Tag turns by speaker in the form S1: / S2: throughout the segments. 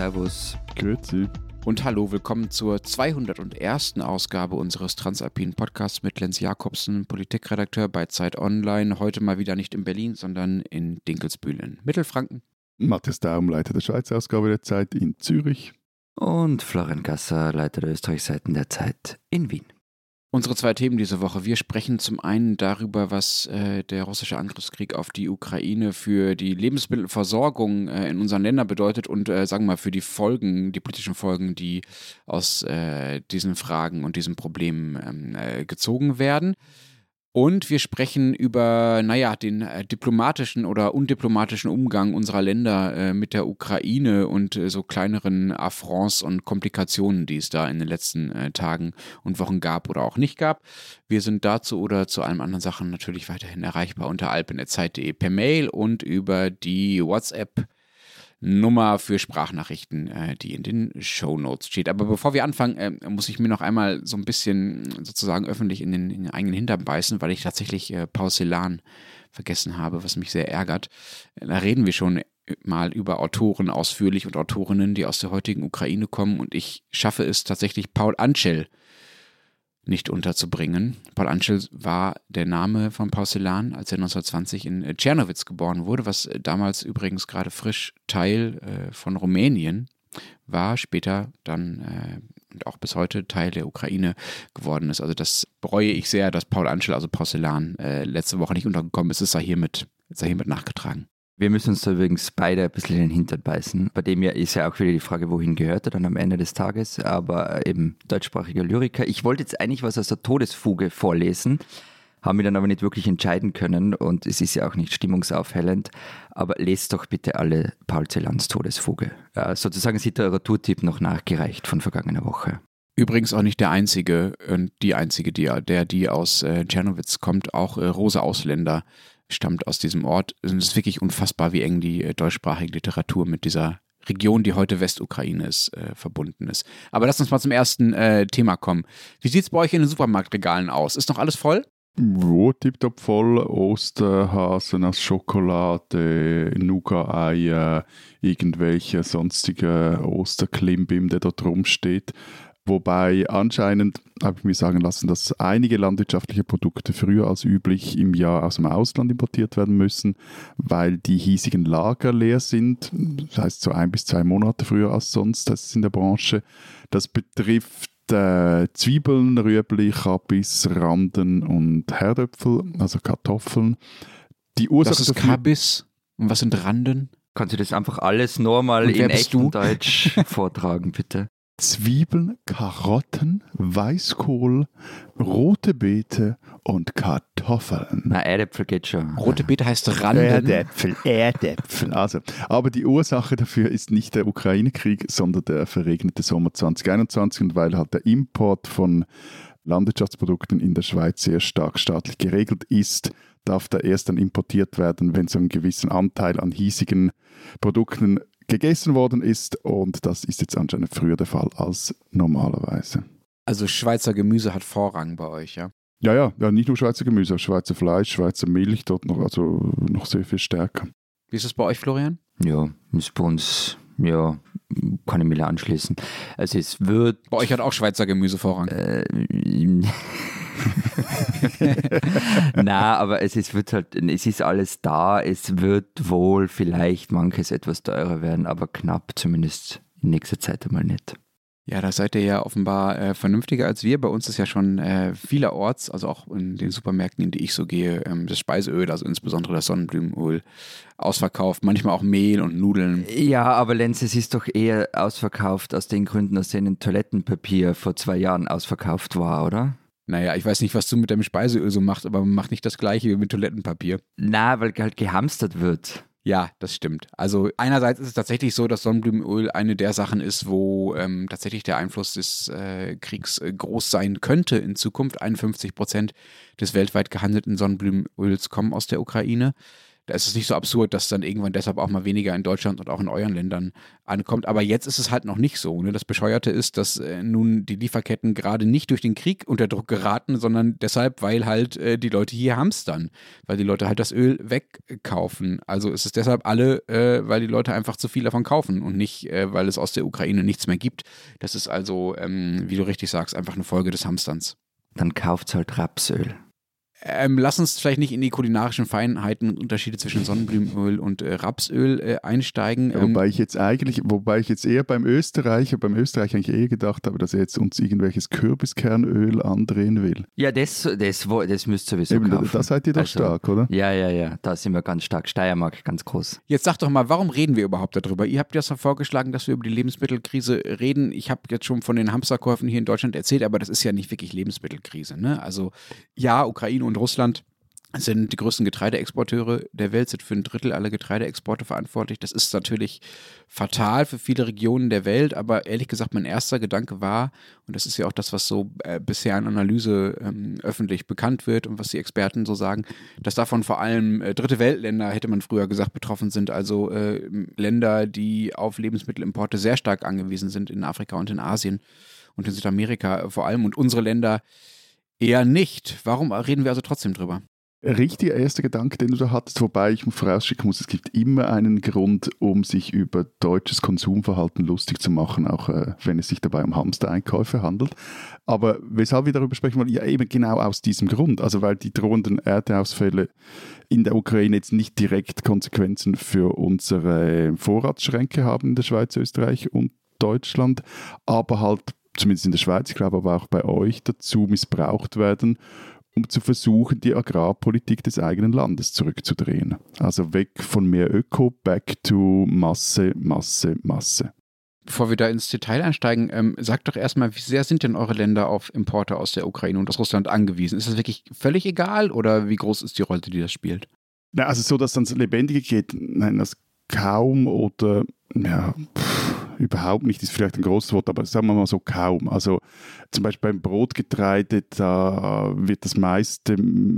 S1: Servus.
S2: Grüezi.
S3: Und hallo, willkommen zur 201. Ausgabe unseres Transalpinen Podcasts mit Lenz Jakobsen, Politikredakteur bei Zeit Online. Heute mal wieder nicht in Berlin, sondern in Dinkelsbühl in Mittelfranken.
S2: Matthias Daum, Leiter der Schweizer Ausgabe der Zeit in Zürich.
S1: Und Florian Gasser, Leiter der Österreichseiten der Zeit in Wien.
S3: Unsere zwei Themen diese Woche. Wir sprechen zum einen darüber, was äh, der russische Angriffskrieg auf die Ukraine für die Lebensmittelversorgung äh, in unseren Ländern bedeutet und äh, sagen wir mal für die Folgen, die politischen Folgen, die aus äh, diesen Fragen und diesen Problemen ähm, äh, gezogen werden. Und wir sprechen über, naja, den äh, diplomatischen oder undiplomatischen Umgang unserer Länder äh, mit der Ukraine und äh, so kleineren Affronts und Komplikationen, die es da in den letzten äh, Tagen und Wochen gab oder auch nicht gab. Wir sind dazu oder zu allen anderen Sachen natürlich weiterhin erreichbar unter alpenetzeit.de per Mail und über die WhatsApp- Nummer für Sprachnachrichten, äh, die in den Show Notes steht. Aber bevor wir anfangen, äh, muss ich mir noch einmal so ein bisschen sozusagen öffentlich in den, in den eigenen Hintern beißen, weil ich tatsächlich äh, Paul Celan vergessen habe, was mich sehr ärgert. Da reden wir schon mal über Autoren ausführlich und Autorinnen, die aus der heutigen Ukraine kommen und ich schaffe es tatsächlich, Paul Anschel nicht unterzubringen. Paul Anschel war der Name von Porzellan, als er 1920 in äh, Tschernowitz geboren wurde, was äh, damals übrigens gerade frisch Teil äh, von Rumänien war, später dann und auch bis heute Teil der Ukraine geworden ist. Also das bereue ich sehr, dass Paul Anschel, also Porzellan, letzte Woche nicht untergekommen ist. Es sei hiermit, sei hiermit nachgetragen.
S1: Wir müssen uns da übrigens beide ein bisschen in den Hintern beißen. Bei dem ja ist ja auch wieder die Frage, wohin gehört er dann am Ende des Tages, aber eben deutschsprachiger Lyriker. Ich wollte jetzt eigentlich was aus der Todesfuge vorlesen, haben wir dann aber nicht wirklich entscheiden können und es ist ja auch nicht stimmungsaufhellend. Aber lest doch bitte alle Paul Celans Todesfuge. Ja, sozusagen ist Literaturtipp noch nachgereicht von vergangener Woche.
S3: Übrigens auch nicht der einzige und die einzige, die, der die aus äh, Czernowitz kommt, auch äh, Rosa Ausländer stammt aus diesem Ort. Es ist wirklich unfassbar, wie eng die äh, deutschsprachige Literatur mit dieser Region, die heute Westukraine ist, äh, verbunden ist. Aber lass uns mal zum ersten äh, Thema kommen. Wie sieht es bei euch in den Supermarktregalen aus? Ist noch alles voll?
S2: Ja, tipptopp voll. Osterhasen aus Schokolade, Nougat-Eier, irgendwelche sonstige Osterklimbim, der da drum steht. Wobei anscheinend habe ich mir sagen lassen, dass einige landwirtschaftliche Produkte früher als üblich im Jahr aus dem Ausland importiert werden müssen, weil die hiesigen Lager leer sind. Das heißt so ein bis zwei Monate früher als sonst. Das ist in der Branche. Das betrifft äh, Zwiebeln, Rüebli, Kabis, Randen und Herdöpfel, also Kartoffeln.
S3: Die Ursache das ist Kabis. Und was sind Randen?
S1: Kannst du das einfach alles normal in echtem Deutsch vortragen, bitte?
S2: Zwiebeln, Karotten, Weißkohl, rote Beete und Kartoffeln.
S1: Na, Erdäpfel geht schon.
S3: Rote Beete heißt Randen.
S2: Erdäpfel, Erdäpfel. Also, aber die Ursache dafür ist nicht der Ukraine-Krieg, sondern der verregnete Sommer 2021 und weil halt der Import von Landwirtschaftsprodukten in der Schweiz sehr stark staatlich geregelt ist, darf der erst dann importiert werden, wenn so einen gewissen Anteil an hiesigen Produkten gegessen worden ist und das ist jetzt anscheinend früher der Fall als normalerweise.
S3: Also Schweizer Gemüse hat Vorrang bei euch, ja?
S2: Ja, ja, ja, nicht nur Schweizer Gemüse, auch Schweizer Fleisch, Schweizer Milch, dort noch, also noch sehr viel stärker.
S3: Wie ist es bei euch, Florian?
S1: Ja, ist bei uns, ja, kann ich mich anschließen. Also es wird.
S3: Bei euch hat auch Schweizer Gemüse Vorrang. Äh,
S1: Na, aber es ist, wird halt, es ist alles da. Es wird wohl vielleicht manches etwas teurer werden, aber knapp zumindest in nächster Zeit einmal nicht.
S3: Ja, da seid ihr ja offenbar äh, vernünftiger als wir. Bei uns ist ja schon äh, vielerorts, also auch in den Supermärkten, in die ich so gehe, ähm, das Speiseöl, also insbesondere das Sonnenblumenöl, ausverkauft. Manchmal auch Mehl und Nudeln.
S1: Ja, aber Lenz, es ist doch eher ausverkauft aus den Gründen, aus denen Toilettenpapier vor zwei Jahren ausverkauft war, oder?
S3: Naja, ich weiß nicht, was du mit deinem Speiseöl so machst, aber man macht nicht das gleiche wie mit Toilettenpapier.
S1: Na, weil halt gehamstert wird.
S3: Ja, das stimmt. Also einerseits ist es tatsächlich so, dass Sonnenblumenöl eine der Sachen ist, wo ähm, tatsächlich der Einfluss des äh, Kriegs äh, groß sein könnte in Zukunft. 51 Prozent des weltweit gehandelten Sonnenblumenöls kommen aus der Ukraine. Da ist es nicht so absurd, dass dann irgendwann deshalb auch mal weniger in Deutschland und auch in euren Ländern ankommt. Aber jetzt ist es halt noch nicht so. Ne? Das Bescheuerte ist, dass äh, nun die Lieferketten gerade nicht durch den Krieg unter Druck geraten, sondern deshalb, weil halt äh, die Leute hier hamstern, weil die Leute halt das Öl wegkaufen. Also ist es deshalb alle, äh, weil die Leute einfach zu viel davon kaufen und nicht, äh, weil es aus der Ukraine nichts mehr gibt. Das ist also, ähm, wie du richtig sagst, einfach eine Folge des Hamsterns.
S1: Dann kauft halt Rapsöl.
S3: Ähm, lass uns vielleicht nicht in die kulinarischen Feinheiten und Unterschiede zwischen Sonnenblumenöl und äh, Rapsöl äh, einsteigen.
S2: Ähm, wobei ich jetzt eigentlich, wobei ich jetzt eher beim Österreicher, beim Österreicher eigentlich eher gedacht habe, dass er jetzt uns irgendwelches Kürbiskernöl andrehen will.
S1: Ja, das, das, das müsst ihr sowieso
S2: Eben,
S1: kaufen.
S2: da seid ihr doch
S1: Also,
S2: stark, oder?
S1: Ja, ja, ja, da sind wir ganz stark. Steiermark, ganz groß.
S3: Jetzt sag doch mal, warum reden wir überhaupt darüber? Ihr habt ja schon vorgeschlagen, dass wir über die Lebensmittelkrise reden. Ich habe jetzt schon von den Hamsterkäufen hier in Deutschland erzählt, aber das ist ja nicht wirklich Lebensmittelkrise. Ne? Also ja, Ukraine und Russland sind die größten Getreideexporteure der Welt, sind für ein Drittel aller Getreideexporte verantwortlich. Das ist natürlich fatal für viele Regionen der Welt, aber ehrlich gesagt, mein erster Gedanke war, und das ist ja auch das, was so äh, bisher in Analyse ähm, öffentlich bekannt wird und was die Experten so sagen, dass davon vor allem äh, dritte Weltländer, hätte man früher gesagt, betroffen sind, also äh, Länder, die auf Lebensmittelimporte sehr stark angewiesen sind in Afrika und in Asien und in Südamerika vor allem und unsere Länder eher nicht. Warum reden wir also trotzdem drüber?
S2: Richtiger erster Gedanke, den du da hattest, wobei ich vorausschicken muss, es gibt immer einen Grund, um sich über deutsches Konsumverhalten lustig zu machen, auch äh, wenn es sich dabei um Hamstereinkäufe handelt. Aber weshalb wir darüber sprechen wollen, ja eben genau aus diesem Grund, also weil die drohenden Ernteausfälle in der Ukraine jetzt nicht direkt Konsequenzen für unsere Vorratsschränke haben in der Schweiz, Österreich und Deutschland, aber halt zumindest in der Schweiz, ich glaube aber auch bei euch dazu missbraucht werden, um zu versuchen, die Agrarpolitik des eigenen Landes zurückzudrehen. Also weg von mehr Öko, back to Masse, Masse, Masse.
S3: Bevor wir da ins Detail einsteigen, ähm, sagt doch erstmal, wie sehr sind denn eure Länder auf Importe aus der Ukraine und aus Russland angewiesen? Ist das wirklich völlig egal oder wie groß ist die Rolle, die das spielt?
S2: Na, also so, dass dann das Lebendige geht, nein, das kaum oder ja, pff, überhaupt nicht, ist vielleicht ein großes Wort, aber sagen wir mal so kaum. Also zum Beispiel beim Brotgetreide, da wird das meiste,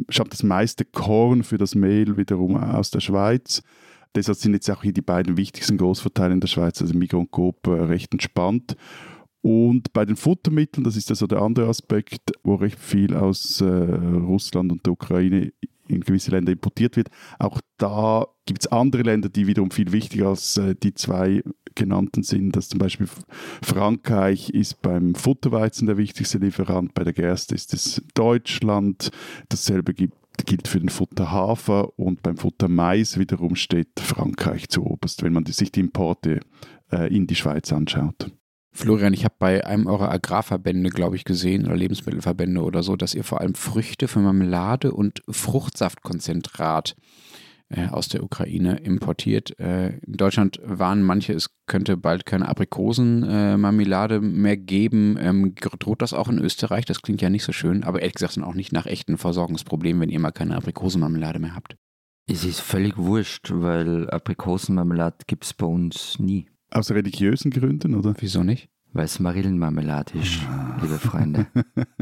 S2: stammt das meiste Korn für das Mehl wiederum aus der Schweiz. Deshalb sind jetzt auch hier die beiden wichtigsten Großverteiler in der Schweiz, also Migros und Coop, äh, recht entspannt. Und bei den Futtermitteln, das ist also der andere Aspekt, wo recht viel aus äh, Russland und der Ukraine in gewisse Länder importiert wird. Auch da gibt es andere Länder, die wiederum viel wichtiger als äh, die zwei genannten sind. Das zum Beispiel Frankreich ist beim Futterweizen der wichtigste Lieferant, bei der Gerste ist es Deutschland. Dasselbe gibt gilt für den Futterhafer und beim Futtermais wiederum steht Frankreich zu oberst, wenn man sich die Importe äh, in die Schweiz anschaut.
S3: Florian, ich habe bei einem eurer Agrarverbände, glaube ich, gesehen, oder Lebensmittelverbände oder so, dass ihr vor allem Früchte für Marmelade und Fruchtsaftkonzentrat äh, aus der Ukraine importiert. Äh, in Deutschland waren manche, es könnte bald keine Aprikosenmarmelade mehr geben. Ähm, droht das auch in Österreich? Das klingt ja nicht so schön, aber ehrlich gesagt sind auch nicht nach echten Versorgungsproblemen, wenn ihr mal keine Aprikosenmarmelade mehr habt.
S1: Es ist völlig wurscht, weil Aprikosenmarmelade gibt es bei uns nie.
S2: Aus religiösen Gründen, oder?
S3: Wieso nicht?
S1: Weil es Marillenmarmelade ist, liebe Freunde.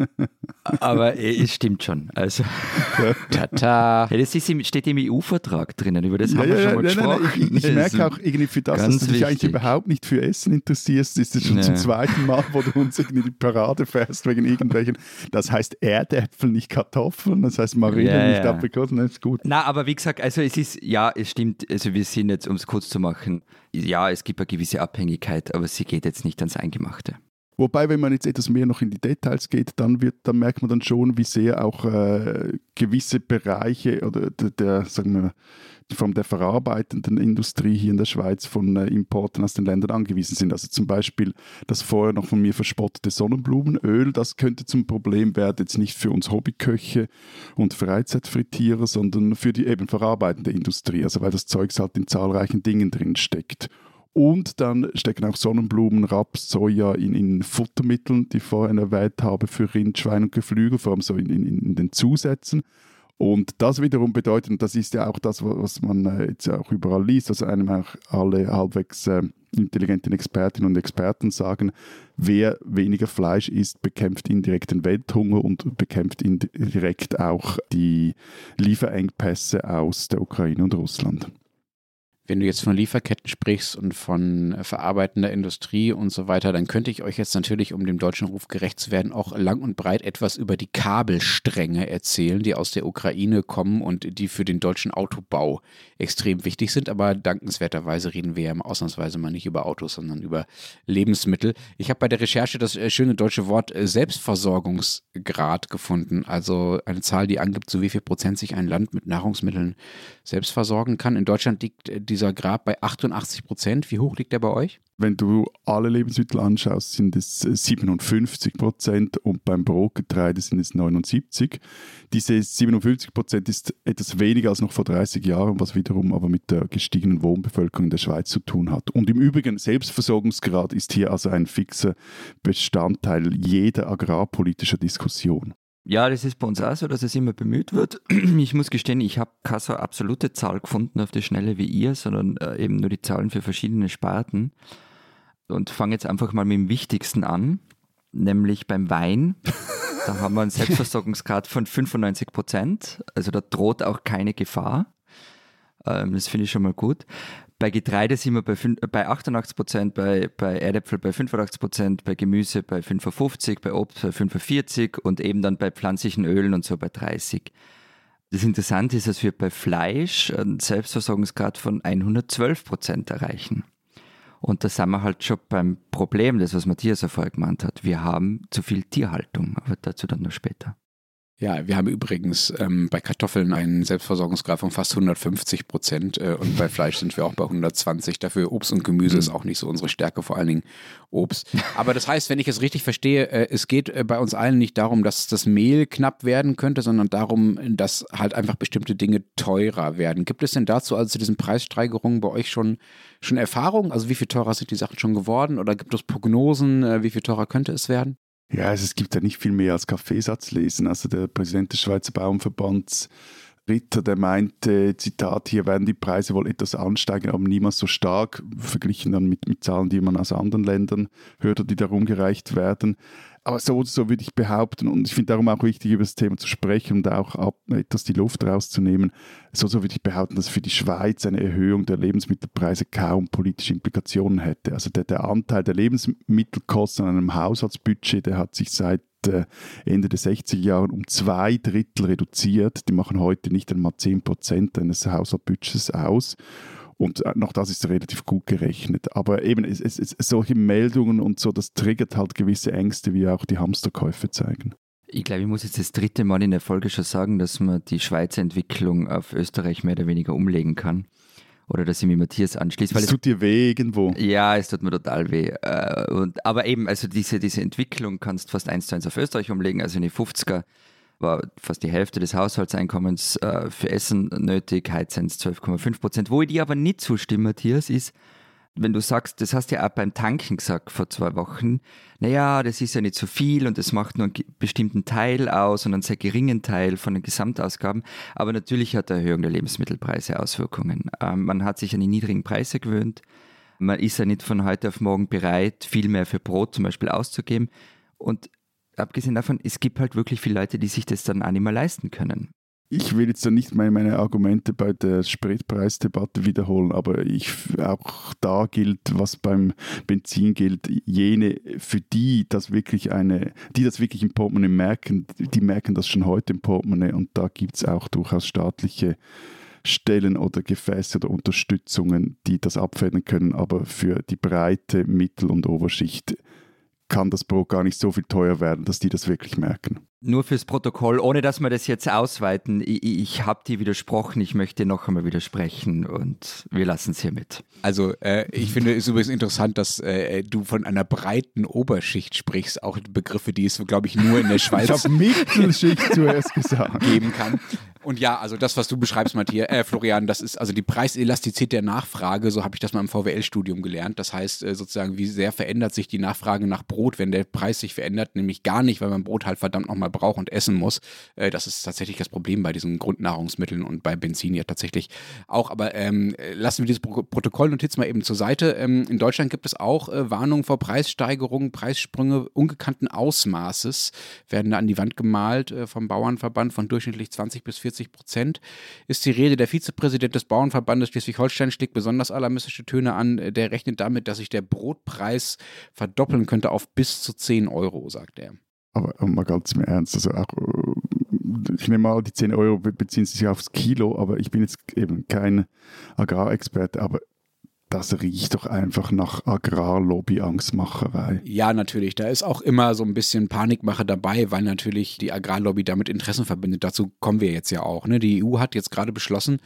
S1: Aber äh, es stimmt schon. Also,
S3: Tata.
S1: ja, das ist steht im EU-Vertrag drinnen, über das haben wir
S2: ja,
S1: schon mal
S2: nein, nein, nein,
S1: gesprochen.
S2: ich, ich
S1: Das
S2: merke auch irgendwie für das, dass du dich eigentlich
S1: wichtig.
S2: überhaupt nicht für Essen interessierst, ist es schon
S1: Nee.
S2: zum zweiten Mal, wo du uns irgendwie die Parade fährst wegen irgendwelchen. Das heißt Erdäpfel, nicht Kartoffeln, das heißt Marillen,
S1: Ja,
S2: nicht
S1: ja.
S2: Aprikosen, das ist gut.
S1: Na, aber wie gesagt, also es ist, ja, es stimmt, also wir sind jetzt, um es kurz zu machen, ja, es gibt eine gewisse Abhängigkeit, aber sie geht jetzt nicht ans Eingemachte.
S2: Wobei, wenn man jetzt etwas mehr noch in die Details geht, dann, wird, dann merkt man dann schon, wie sehr auch äh, gewisse Bereiche oder der, der, sagen wir, von der verarbeitenden Industrie hier in der Schweiz von äh, Importen aus den Ländern angewiesen sind. Also zum Beispiel das vorher noch von mir verspottete Sonnenblumenöl, das könnte zum Problem werden, jetzt nicht für uns Hobbyköche und Freizeitfrittierer, sondern für die eben verarbeitende Industrie, also weil das Zeugs halt in zahlreichen Dingen drin steckt. Und dann stecken auch Sonnenblumen, Raps, Soja in, in Futtermitteln, die ich vorhin erwähnt habe, für Rind, Schwein und Geflügel, vor allem so in, in, in den Zusätzen. Und das wiederum bedeutet, und das ist ja auch das, was man äh, jetzt auch überall liest, dass einem auch alle halbwegs äh, intelligenten Expertinnen und Experten sagen, wer weniger Fleisch isst, bekämpft indirekt den Welthunger und bekämpft indirekt auch die Lieferengpässe aus der Ukraine und Russland.
S3: Wenn du jetzt von Lieferketten sprichst und von verarbeitender Industrie und so weiter, dann könnte ich euch jetzt natürlich, um dem deutschen Ruf gerecht zu werden, auch lang und breit etwas über die Kabelstränge erzählen, die aus der Ukraine kommen und die für den deutschen Autobau extrem wichtig sind. Aber dankenswerterweise reden wir ja ausnahmsweise mal nicht über Autos, sondern über Lebensmittel. Ich habe bei der Recherche das äh, schöne deutsche Wort äh, Selbstversorgungsgrad gefunden. Also eine Zahl, die angibt, zu wie viel Prozent sich ein Land mit Nahrungsmitteln selbst versorgen kann. In Deutschland liegt äh, dieser Grad bei 88 Prozent. Wie hoch liegt der bei euch?
S2: Wenn du alle Lebensmittel anschaust, sind es 57 Prozent und beim Brotgetreide sind es 79. Diese 57 Prozent ist etwas weniger als noch vor 30 Jahren, was wiederum aber mit der gestiegenen Wohnbevölkerung in der Schweiz zu tun hat. Und im Übrigen, Selbstversorgungsgrad ist hier also ein fixer Bestandteil jeder agrarpolitischer Diskussion.
S1: Ja, das ist bei uns auch so, dass es immer bemüht wird. Ich muss gestehen, ich habe keine so absolute Zahl gefunden auf die Schnelle wie ihr, sondern äh, eben nur die Zahlen für verschiedene Sparten. Und fange jetzt einfach mal mit dem Wichtigsten an, nämlich beim Wein. Da haben wir einen Selbstversorgungsgrad von 95 Prozent. Also da droht auch keine Gefahr. Ähm, das finde ich schon mal gut. Bei Getreide sind wir bei, bei 88 Prozent, bei, bei Erdäpfel bei 85 Prozent, bei Gemüse bei 55, bei Obst bei 45 und eben dann bei pflanzlichen Ölen und so bei 30. Das Interessante ist, dass wir bei Fleisch einen Selbstversorgungsgrad von 112 Prozent erreichen. Und da sind wir halt schon beim Problem, das was Matthias vorher gemeint hat. Wir haben zu viel Tierhaltung, aber dazu dann noch später.
S3: Ja, wir haben übrigens ähm, bei Kartoffeln einen Selbstversorgungsgrad von fast 150 Prozent äh, und bei Fleisch sind wir auch bei 120. Dafür Obst und Gemüse mhm. ist auch nicht so unsere Stärke, vor allen Dingen Obst. Aber das heißt, wenn ich es richtig verstehe, äh, es geht äh, bei uns allen nicht darum, dass das Mehl knapp werden könnte, sondern darum, dass halt einfach bestimmte Dinge teurer werden. Gibt es denn dazu, also zu diesen Preissteigerungen bei euch schon, schon Erfahrungen? Also wie viel teurer sind die Sachen schon geworden oder gibt es Prognosen, äh, wie viel teurer könnte es werden?
S2: Ja, also es gibt ja nicht viel mehr als Kaffeesatz lesen. Also der Präsident des Schweizer Baumverbands Ritter, der meinte, Zitat, hier werden die Preise wohl etwas ansteigen, aber niemals so stark, verglichen dann mit, mit Zahlen, die man aus anderen Ländern hört, die darum gereicht werden. Aber so so würde ich behaupten, und ich finde darum auch wichtig, über das Thema zu sprechen und auch ab, etwas die Luft rauszunehmen, so so würde ich behaupten, dass für die Schweiz eine Erhöhung der Lebensmittelpreise kaum politische Implikationen hätte. Also der, der Anteil der Lebensmittelkosten an einem Haushaltsbudget, der hat sich seit äh, Ende der 60er Jahre um zwei Drittel reduziert. Die machen heute nicht einmal 10 Prozent eines Haushaltsbudgets aus. Und äh, noch das ist relativ gut gerechnet. Aber eben, es, es, es, solche Meldungen und so, das triggert halt gewisse Ängste, wie auch die Hamsterkäufe zeigen.
S1: Ich glaube, ich muss jetzt das dritte Mal in der Folge schon sagen, dass man die Schweizer Entwicklung auf Österreich mehr oder weniger umlegen kann. Oder dass ich mich Matthias anschließe.
S2: Es tut dir weh irgendwo.
S1: Ja, es tut mir total weh. Äh, und, aber eben, also diese, diese Entwicklung kannst du fast eins zu eins auf Österreich umlegen. Also in die 50er war fast die Hälfte des Haushaltseinkommens äh, für Essen nötig, es 12,5 Prozent. Wo ich dir aber nicht zustimme, Matthias, ist, wenn du sagst, das hast du ja auch beim Tanken gesagt vor zwei Wochen, naja, das ist ja nicht so viel und das macht nur einen bestimmten Teil aus und einen sehr geringen Teil von den Gesamtausgaben. Aber natürlich hat die Erhöhung der Lebensmittelpreise Auswirkungen. Ähm, man hat sich an die niedrigen Preise gewöhnt. Man ist ja nicht von heute auf morgen bereit, viel mehr für Brot zum Beispiel auszugeben. Und abgesehen davon, es gibt halt wirklich viele Leute, die sich das dann auch nicht mehr leisten können.
S2: Ich will jetzt da nicht meine, meine Argumente bei der Spritpreisdebatte wiederholen, aber ich, auch da gilt, was beim Benzin gilt, jene, für die das wirklich eine, die das wirklich im Portemonnaie merken, die merken das schon heute im Portemonnaie und da gibt es auch durchaus staatliche Stellen oder Gefäße oder Unterstützungen, die das abfedern können, aber für die breite Mittel- und Oberschicht kann das Brot gar nicht so viel teuer werden, dass die das wirklich merken.
S1: Nur fürs Protokoll, ohne dass wir das jetzt ausweiten, ich, ich habe dir widersprochen, ich möchte noch einmal widersprechen und wir lassen es hiermit.
S3: Also äh, ich finde es übrigens interessant, dass äh, du von einer breiten Oberschicht sprichst, auch Begriffe, die es, glaube ich, nur in der Schweiz
S2: ich Mittelschicht zuerst gesagt.
S3: geben kann. Und ja, also das, was du beschreibst, Matthias, äh, Florian, das ist also die Preiselastizität der Nachfrage, so habe ich das mal im VWL-Studium gelernt. Das heißt äh, sozusagen, wie sehr verändert sich die Nachfrage nach Brot, wenn der Preis sich verändert, nämlich gar nicht, weil man Brot halt verdammt nochmal braucht und essen muss. Äh, das ist tatsächlich das Problem bei diesen Grundnahrungsmitteln und bei Benzin ja tatsächlich auch. Aber ähm, lassen wir diese Pro Protokollnotiz mal eben zur Seite. Ähm, in Deutschland gibt es auch äh, Warnungen vor Preissteigerungen, Preissprünge ungekannten Ausmaßes werden da an die Wand gemalt äh, vom Bauernverband von durchschnittlich 20 bis 40 40 Prozent ist die Rede. Der Vizepräsident des Bauernverbandes Schleswig-Holstein schlägt besonders alarmistische Töne an. Der rechnet damit, dass sich der Brotpreis verdoppeln könnte auf bis zu 10 Euro, sagt er.
S2: Aber mal ganz im Ernst, also auch, äh, ich nehme mal, die 10 Euro beziehen sich aufs Kilo, aber ich bin jetzt eben kein Agrarexperte, aber das riecht doch einfach nach Agrarlobby-Angstmacherei.
S3: Ja, natürlich. Da ist auch immer so ein bisschen Panikmache dabei, weil natürlich die Agrarlobby damit Interessen verbindet. Dazu kommen wir jetzt ja auch. Ne? Die EU hat jetzt gerade beschlossen,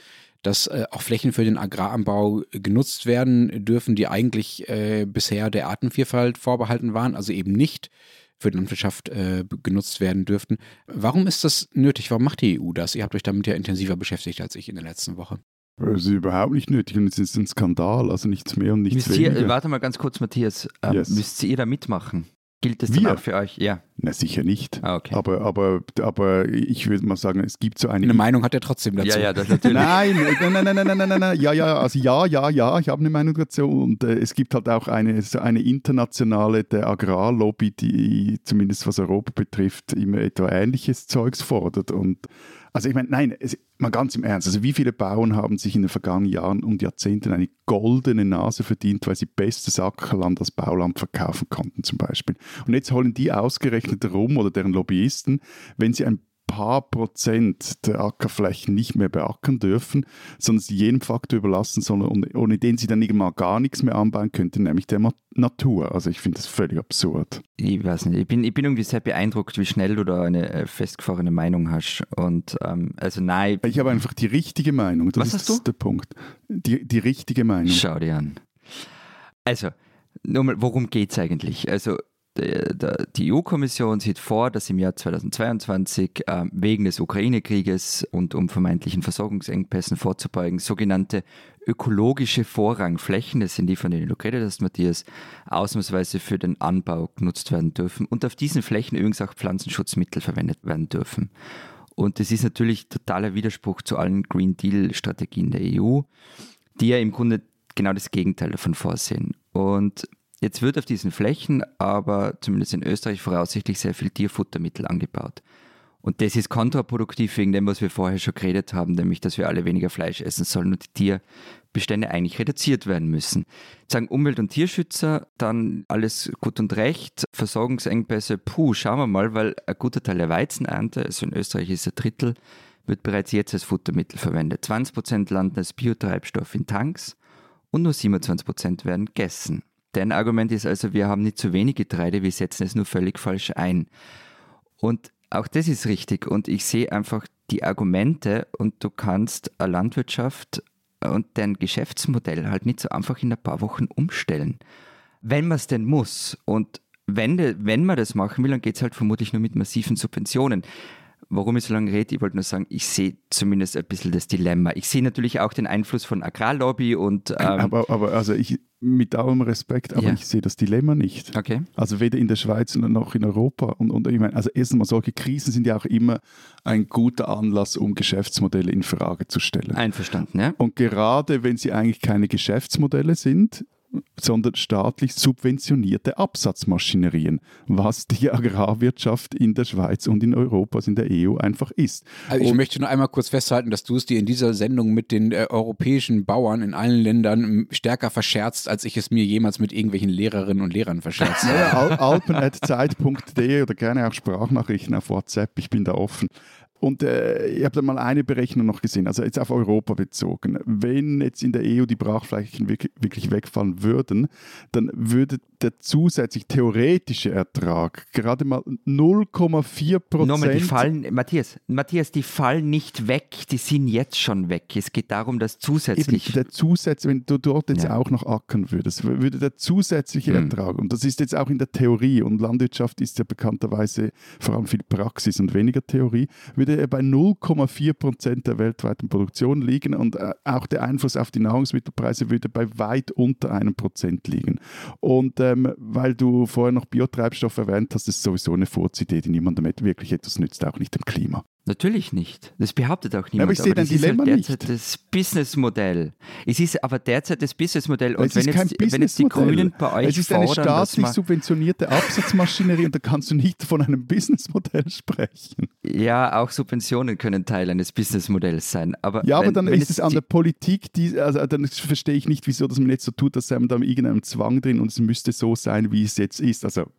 S3: dass äh, auch Flächen für den Agraranbau genutzt werden dürfen, die eigentlich äh, bisher der Artenvielfalt vorbehalten waren, also eben nicht für die Landwirtschaft äh, genutzt werden dürften. Warum ist das nötig? Warum macht die EU das? Ihr habt euch damit ja intensiver beschäftigt als ich in der letzten Woche.
S2: Das ist überhaupt nicht nötig und es ist ein Skandal, also nichts mehr und nichts
S1: müsst
S2: weniger.
S1: Ihr, warte mal ganz kurz, Matthias. Ähm, yes. Müsst ihr da mitmachen? Gilt das dann auch für euch? Ja.
S2: Na, sicher nicht.
S1: Ah, okay.
S2: Aber, aber, aber ich würde mal sagen, es gibt so eine.
S3: Eine Meinung hat er trotzdem dazu.
S1: Ja, ja, das natürlich.
S2: Nein, nein, nein, nein, nein, nein, nein, nein, ja, ja, also ja, ja, ja, ich habe eine Meinung dazu. Und äh, es gibt halt auch eine, so eine internationale der Agrarlobby, die zumindest was Europa betrifft, immer etwa ähnliches Zeugs fordert. Und also ich meine, nein, es, mal ganz im Ernst, also wie viele Bauern haben sich in den vergangenen Jahren und Jahrzehnten eine goldene Nase verdient, weil sie bestes Ackerland als Bauland verkaufen konnten zum Beispiel. Und jetzt holen die ausgerechnet rum oder deren Lobbyisten, wenn sie ein paar Prozent der Ackerflächen nicht mehr beackern dürfen, sondern sie jedem Faktor überlassen, sondern ohne den sie dann irgendwann gar nichts mehr anbauen könnten, nämlich der Natur. Also ich finde das völlig absurd.
S1: Ich weiß nicht, ich bin, ich bin irgendwie sehr beeindruckt, wie schnell du da eine äh, festgefahrene Meinung hast. Und ähm, also nein.
S2: Ich habe einfach die richtige Meinung. Das
S1: Was hast du?
S2: der Punkt. Die, die richtige Meinung.
S1: Schau dir an. Also, nur mal, worum geht es eigentlich? Also die EU-Kommission sieht vor, dass im Jahr 2022 äh, wegen des Ukraine-Krieges und um vermeintlichen Versorgungsengpässen vorzubeugen, sogenannte ökologische Vorrangflächen, das sind die, von denen du geredet hast, Matthias, ausnahmsweise für den Anbau genutzt werden dürfen und auf diesen Flächen übrigens auch Pflanzenschutzmittel verwendet werden dürfen. Und das ist natürlich totaler Widerspruch zu allen Green Deal-Strategien der EU, die ja im Grunde genau das Gegenteil davon vorsehen. Und Jetzt wird auf diesen Flächen aber zumindest in Österreich voraussichtlich sehr viel Tierfuttermittel angebaut. Und das ist kontraproduktiv wegen dem, was wir vorher schon geredet haben, nämlich, dass wir alle weniger Fleisch essen sollen und die Tierbestände eigentlich reduziert werden müssen. Sagen Umwelt- und Tierschützer, dann alles gut und recht, Versorgungsengpässe, puh, schauen wir mal, weil ein guter Teil der Weizenernte, also in Österreich ist ein Drittel, wird bereits jetzt als Futtermittel verwendet. 20% landen als Biotreibstoff in Tanks und nur 27% werden gegessen. Dein Argument ist also, wir haben nicht zu wenig Getreide, wir setzen es nur völlig falsch ein. Und auch das ist richtig. Und ich sehe einfach die Argumente und du kannst eine Landwirtschaft und dein Geschäftsmodell halt nicht so einfach in ein paar Wochen umstellen. Wenn man es denn muss. Und wenn, wenn man das machen will, dann geht es halt vermutlich nur mit massiven Subventionen. Warum ich so lange rede, ich wollte nur sagen, ich sehe zumindest ein bisschen das Dilemma. Ich sehe natürlich auch den Einfluss von Agrarlobby und. Ähm,
S2: aber, aber also ich, mit allem Respekt, aber ja. ich sehe das Dilemma nicht.
S1: Okay.
S2: Also weder in der Schweiz noch in Europa. Und, und ich meine, also erstens mal, solche Krisen sind ja auch immer ein guter Anlass, um Geschäftsmodelle in Frage zu stellen.
S1: Einverstanden, ja.
S2: Und gerade wenn sie eigentlich keine Geschäftsmodelle sind, sondern staatlich subventionierte Absatzmaschinerien, was die Agrarwirtschaft in der Schweiz und in Europa, also in der EU einfach ist.
S3: Also ich und möchte nur einmal kurz festhalten, dass du es dir in dieser Sendung mit den äh, europäischen Bauern in allen Ländern stärker verscherzt, als ich es mir jemals mit irgendwelchen Lehrerinnen und Lehrern verscherzt habe.
S2: Ja, alpen.zeit.de oder gerne auch Sprachnachrichten auf WhatsApp, ich bin da offen. Und äh, ich habe da mal eine Berechnung noch gesehen, also jetzt auf Europa bezogen. Wenn jetzt in der EU die Brachflächen wirklich, wirklich wegfallen würden, dann würde der zusätzlich theoretische Ertrag gerade mal 0,4 Prozent.
S1: Nochmal, die fallen, Matthias, Matthias, die fallen nicht weg, die sind jetzt schon weg. Es geht darum, dass zusätzlich.
S2: Eben, der Zusatz, wenn du dort jetzt ja. auch noch ackern würdest, würde der zusätzliche hm. Ertrag, und das ist jetzt auch in der Theorie, und Landwirtschaft ist ja bekannterweise vor allem viel Praxis und weniger Theorie, würde würde bei 0,4 Prozent der weltweiten Produktion liegen und äh, auch der Einfluss auf die Nahrungsmittelpreise würde bei weit unter einem Prozent liegen. Und ähm, weil du vorher noch Biotreibstoff erwähnt hast, ist sowieso eine Furzidee, die niemandem wirklich etwas nützt, auch nicht dem Klima.
S1: Natürlich nicht. Das behauptet auch niemand.
S2: aber ich sehe dein Dilemma
S1: ist halt derzeit
S2: nicht.
S1: das Businessmodell. Es ist aber derzeit das Businessmodell. Und
S2: es
S1: wenn
S2: ist kein
S1: jetzt, wenn jetzt die. Grünen bei euch
S2: Es ist eine
S1: fordern,
S2: staatlich subventionierte Absatzmaschinerie und da kannst du nicht von einem Businessmodell sprechen.
S1: Ja, auch Subventionen können Teil eines Businessmodells sein. Aber
S2: Ja, aber
S1: wenn,
S2: dann
S1: wenn
S2: ist es an der Politik, die, also dann verstehe ich nicht, wieso dass man jetzt so tut, dass man da irgendeinem Zwang drin und es müsste so sein, wie es jetzt ist. Also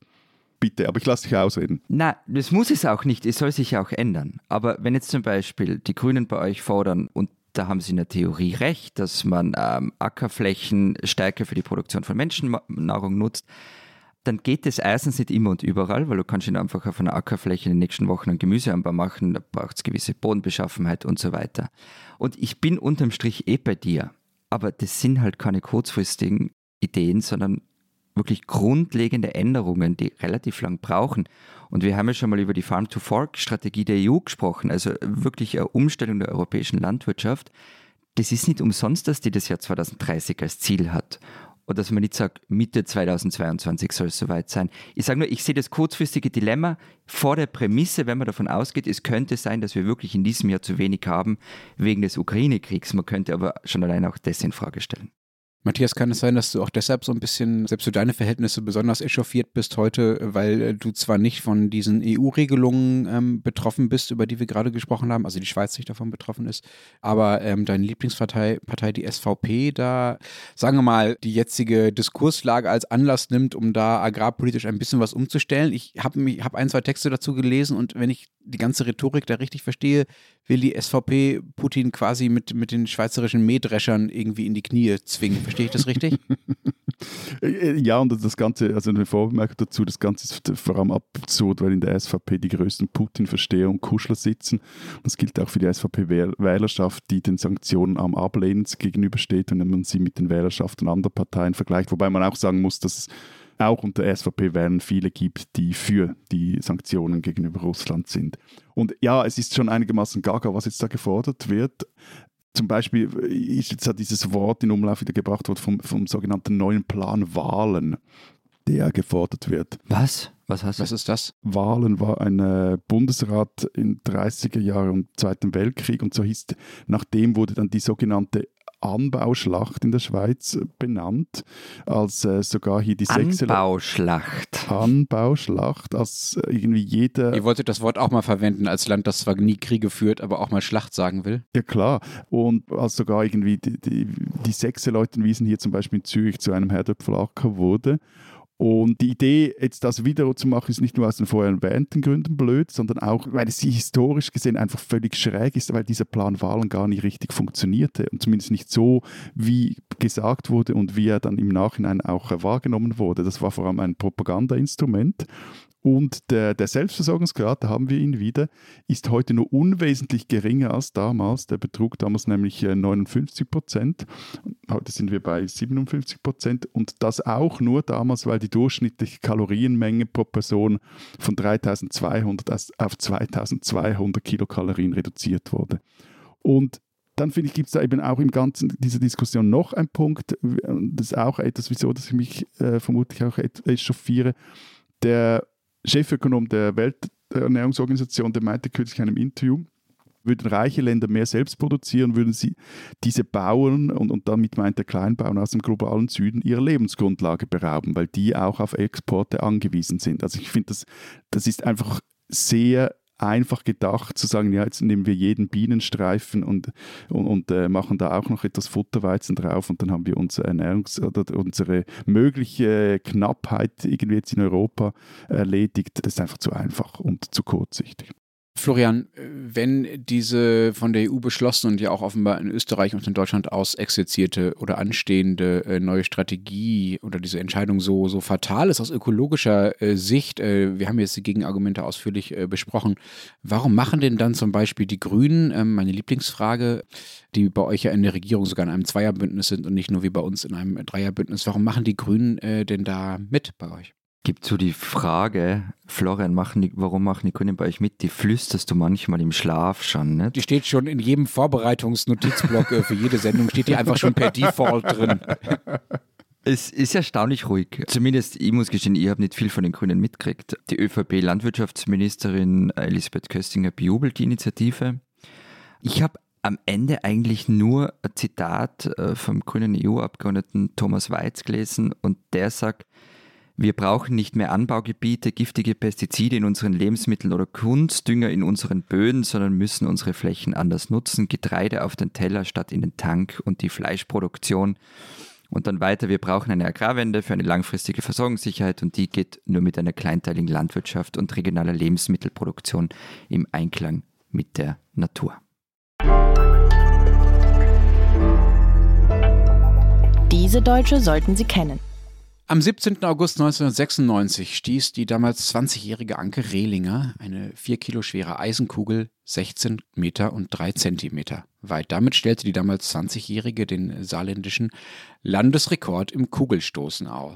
S2: bitte, aber ich lasse dich ausreden.
S1: Na, das muss es auch nicht. Es soll sich ja auch ändern. Aber wenn jetzt zum Beispiel die Grünen bei euch fordern und da haben sie in der Theorie recht, dass man ähm, Ackerflächen stärker für die Produktion von Menschennahrung nutzt, dann geht es erstens nicht immer und überall, weil du kannst nicht einfach auf einer Ackerfläche in den nächsten Wochen einen Gemüseanbau machen, da braucht es gewisse Bodenbeschaffenheit und so weiter. Und ich bin unterm Strich eh bei dir, aber das sind halt keine kurzfristigen Ideen, sondern wirklich grundlegende Änderungen, die relativ lang brauchen. Und wir haben ja schon mal über die Farm-to-Fork-Strategie der EU gesprochen, also wirklich eine Umstellung der europäischen Landwirtschaft. Das ist nicht umsonst, dass die das Jahr 2030 als Ziel hat. Und dass man nicht sagt, Mitte 2022 soll es soweit sein. Ich sage nur, ich sehe das kurzfristige Dilemma vor der Prämisse, wenn man davon ausgeht, es könnte sein, dass wir wirklich in diesem Jahr zu wenig haben wegen des Ukraine-Kriegs. Man könnte aber schon allein auch das in Frage stellen.
S3: Matthias, kann es sein, dass du auch deshalb so ein bisschen, selbst für deine Verhältnisse, besonders echauffiert bist heute, weil äh, du zwar nicht von diesen EU-Regelungen ähm, betroffen bist, über die wir gerade gesprochen haben, also die Schweiz nicht davon betroffen ist, aber ähm, deine Lieblingspartei, Partei, die SVP, da, sagen wir mal, die jetzige Diskurslage als Anlass nimmt, um da agrarpolitisch ein bisschen was umzustellen. Ich habe hab ein, zwei Texte dazu gelesen und wenn ich die ganze Rhetorik da richtig verstehe, will die SVP Putin quasi mit, mit den schweizerischen Mähdreschern irgendwie in die Knie zwingen. Verstehe ich das richtig?
S2: Ja, und das Ganze, also eine Vorbemerkung dazu, das Ganze ist vor allem absurd, weil in der SVP die größten Putin-Versteher und Kuschler sitzen. Das gilt auch für die SVP-Wählerschaft, die den Sanktionen am Ablehnen gegenübersteht, wenn man sie mit den Wählerschaften anderer Parteien vergleicht. Wobei man auch sagen muss, dass auch unter SVP-Wählern viele gibt, die für die Sanktionen gegenüber Russland sind. Und ja, es ist schon einigermaßen gaga, was jetzt da gefordert wird zum Beispiel ist jetzt ja dieses Wort in Umlauf wieder gebracht worden vom, vom sogenannten neuen Plan Wahlen, der gefordert wird.
S1: Was? Was hast du?
S3: Was ist das?
S2: Wahlen war ein äh, Bundesrat in 30er Jahren und Zweiten Weltkrieg und so hieß, nachdem wurde dann die sogenannte Anbauschlacht in der Schweiz benannt, als äh, sogar hier die sechste
S1: Anbauschlacht.
S2: Anbauschlacht, als äh, irgendwie jeder
S3: Ihr wolltet das Wort auch mal verwenden als Land, das zwar nie Kriege führt, aber auch mal Schlacht sagen will.
S2: Ja klar. Und als sogar irgendwie die, die, die Sechseleutenwiesen hier zum Beispiel in Zürich zu einem Herdöpfelacker wurde. Und die Idee, jetzt das wieder zu machen, ist nicht nur aus den vorher erwähnten Gründen blöd, sondern auch, weil es historisch gesehen einfach völlig schräg ist, weil dieser Plan Wahlen gar nicht richtig funktionierte und zumindest nicht so, wie gesagt wurde und wie er dann im Nachhinein auch wahrgenommen wurde. Das war vor allem ein Propagandainstrument. Und der, der Selbstversorgungsgrad, da haben wir ihn wieder, ist heute nur unwesentlich geringer als damals. Der betrug damals nämlich äh, 59 Prozent. Heute sind wir bei 57 Prozent. Und das auch nur damals, weil die durchschnittliche Kalorienmenge pro Person von 3200 auf 2200 Kilokalorien reduziert wurde. Und dann finde ich, gibt es da eben auch im Ganzen dieser Diskussion noch einen Punkt, das ist auch etwas, wieso dass ich mich äh, vermutlich auch echauffiere. Der Chefökonom der Welternährungsorganisation, der meinte kürzlich in einem Interview, würden reiche Länder mehr selbst produzieren, würden sie diese Bauern, und, und damit meint der Kleinbauern aus dem globalen Süden, ihre Lebensgrundlage berauben, weil die auch auf Exporte angewiesen sind. Also ich finde, das, das ist einfach sehr einfach gedacht, zu sagen, ja, jetzt nehmen wir jeden Bienenstreifen und, und, und äh, machen da auch noch etwas Futterweizen drauf und dann haben wir unsere Ernährungs- oder unsere mögliche Knappheit irgendwie jetzt in Europa erledigt. Das ist einfach zu einfach und zu kurzsichtig.
S3: Florian, wenn diese von der EU beschlossene und ja auch offenbar in Österreich und in Deutschland aus exerzierte oder anstehende äh, neue Strategie oder diese Entscheidung so, so fatal ist aus ökologischer äh, Sicht, äh, wir haben jetzt die Gegenargumente ausführlich äh, besprochen, warum machen denn dann zum Beispiel die Grünen, ähm, meine Lieblingsfrage, die bei euch ja in der Regierung sogar in einem Zweierbündnis sind und nicht nur wie bei uns in einem Dreierbündnis, warum machen die Grünen äh, denn da mit bei euch?
S1: Gibt so die Frage, Florian, machen die, warum machen die Kunden bei euch mit? Die flüsterst du manchmal im Schlaf schon, ne?
S3: Die steht schon in jedem Vorbereitungsnotizblock äh, für jede Sendung, steht die einfach schon per Default drin.
S1: Es ist erstaunlich ruhig. Zumindest, ich muss gestehen, ich habe nicht viel von den Grünen mitgekriegt. Die ÖVP-Landwirtschaftsministerin Elisabeth Köstinger bejubelt die Initiative. Ich habe am Ende eigentlich nur ein Zitat äh, vom grünen EU-Abgeordneten Thomas Weiz gelesen und der sagt, wir brauchen nicht mehr Anbaugebiete, giftige Pestizide in unseren Lebensmitteln oder Kunstdünger in unseren Böden, sondern müssen unsere Flächen anders nutzen. Getreide auf den Teller statt in den Tank und die Fleischproduktion. Und dann weiter, wir brauchen eine Agrarwende für eine langfristige Versorgungssicherheit und die geht nur mit einer kleinteiligen Landwirtschaft und regionaler Lebensmittelproduktion im Einklang mit der Natur.
S4: Diese Deutsche sollten Sie kennen.
S3: Am 17. August 1996 stieß die damals 20-jährige Anke Rehlinger eine 4 Kilo schwere Eisenkugel 16 Meter und 3 Zentimeter weit. Damit stellte die damals 20-jährige den saarländischen Landesrekord im Kugelstoßen auf.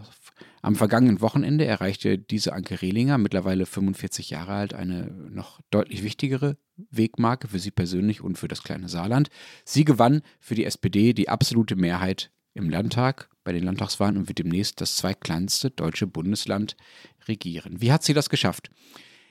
S3: Am vergangenen Wochenende erreichte diese Anke Rehlinger, mittlerweile 45 Jahre alt, eine noch deutlich wichtigere Wegmarke für sie persönlich und für das kleine Saarland. Sie gewann für die SPD die absolute Mehrheit im Landtag bei den Landtagswahlen und wird demnächst das zweitkleinste deutsche Bundesland regieren. Wie hat sie das geschafft?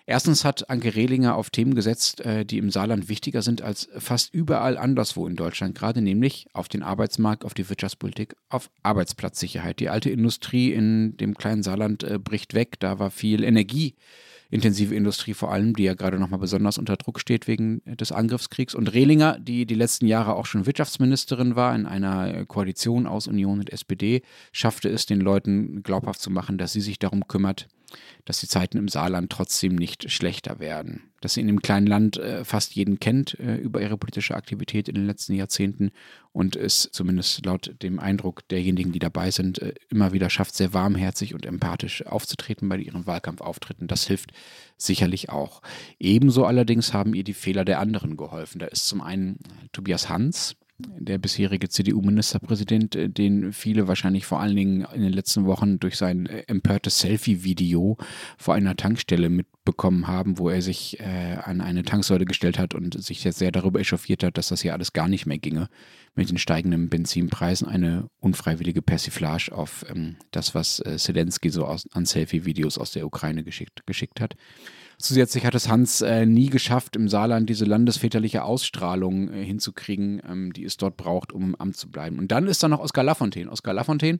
S3: Erstens hat Anke Rehlinger auf Themen gesetzt, äh, die im Saarland wichtiger sind als fast überall anderswo in Deutschland, gerade nämlich auf den Arbeitsmarkt, auf die Wirtschaftspolitik, auf Arbeitsplatzsicherheit. Die alte Industrie in dem kleinen Saarland äh, bricht weg, da war viel Energie intensive Industrie vor allem, die ja gerade nochmal besonders unter Druck steht wegen des Angriffskriegs. Und Rehlinger, die die letzten Jahre auch schon Wirtschaftsministerin war in einer Koalition aus Union und SPD, schaffte es den Leuten glaubhaft zu machen, dass sie sich darum kümmert, dass die Zeiten im Saarland trotzdem nicht schlechter werden. Dass sie in dem kleinen Land äh, fast jeden kennt äh, über ihre politische Aktivität in den letzten Jahrzehnten und es zumindest laut dem Eindruck derjenigen, die dabei sind, äh, immer wieder schafft, sehr warmherzig und empathisch aufzutreten bei ihren Wahlkampfauftritten. Das hilft sicherlich auch. Ebenso allerdings haben ihr die Fehler der anderen geholfen. Da ist zum einen Tobias Hans, der bisherige CDU-Ministerpräsident, äh, den viele wahrscheinlich vor allen Dingen in den letzten Wochen durch sein äh, empörtes Selfie-Video vor einer Tankstelle mitbekommen haben, wo er sich äh, an eine Tanksäule gestellt hat und sich jetzt sehr darüber echauffiert hat, dass das hier alles gar nicht mehr ginge mit den steigenden Benzinpreisen. Eine unfreiwillige Persiflage auf ähm, das, was äh, Zelensky so aus, an Selfie-Videos aus der Ukraine geschickt, geschickt hat. Zusätzlich hat es Hans äh, nie geschafft, im Saarland diese landesväterliche Ausstrahlung äh, hinzukriegen, ähm, die es dort braucht, um im Amt zu bleiben. Und dann ist da noch Oskar Lafontaine. Oskar Lafontaine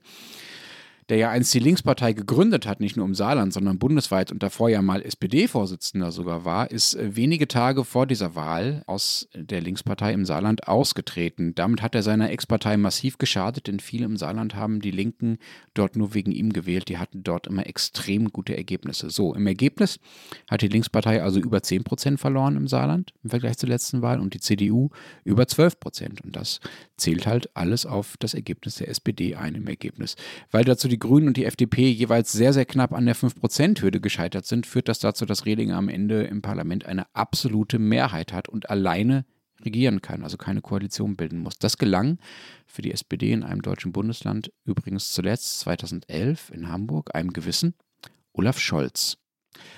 S3: der ja einst die Linkspartei gegründet hat, nicht nur im Saarland, sondern bundesweit und davor ja mal SPD-Vorsitzender sogar war, ist äh, wenige Tage vor dieser Wahl aus der Linkspartei im Saarland ausgetreten. Damit hat er seiner Ex-Partei massiv geschadet, denn viele im Saarland haben die Linken dort nur wegen ihm gewählt. Die hatten dort immer extrem gute Ergebnisse. So, im Ergebnis hat die Linkspartei also über 10 Prozent verloren im Saarland im Vergleich zur letzten Wahl und die CDU über 12 Prozent. Und das zählt halt alles auf das Ergebnis der SPD ein im Ergebnis. Weil dazu die Grünen und die FDP jeweils sehr, sehr knapp an der 5%-Hürde gescheitert sind, führt das dazu, dass Rehlinger am Ende im Parlament eine absolute Mehrheit hat und alleine regieren kann, also keine Koalition bilden muss. Das gelang für die SPD in einem deutschen Bundesland übrigens zuletzt 2011 in Hamburg einem gewissen Olaf Scholz.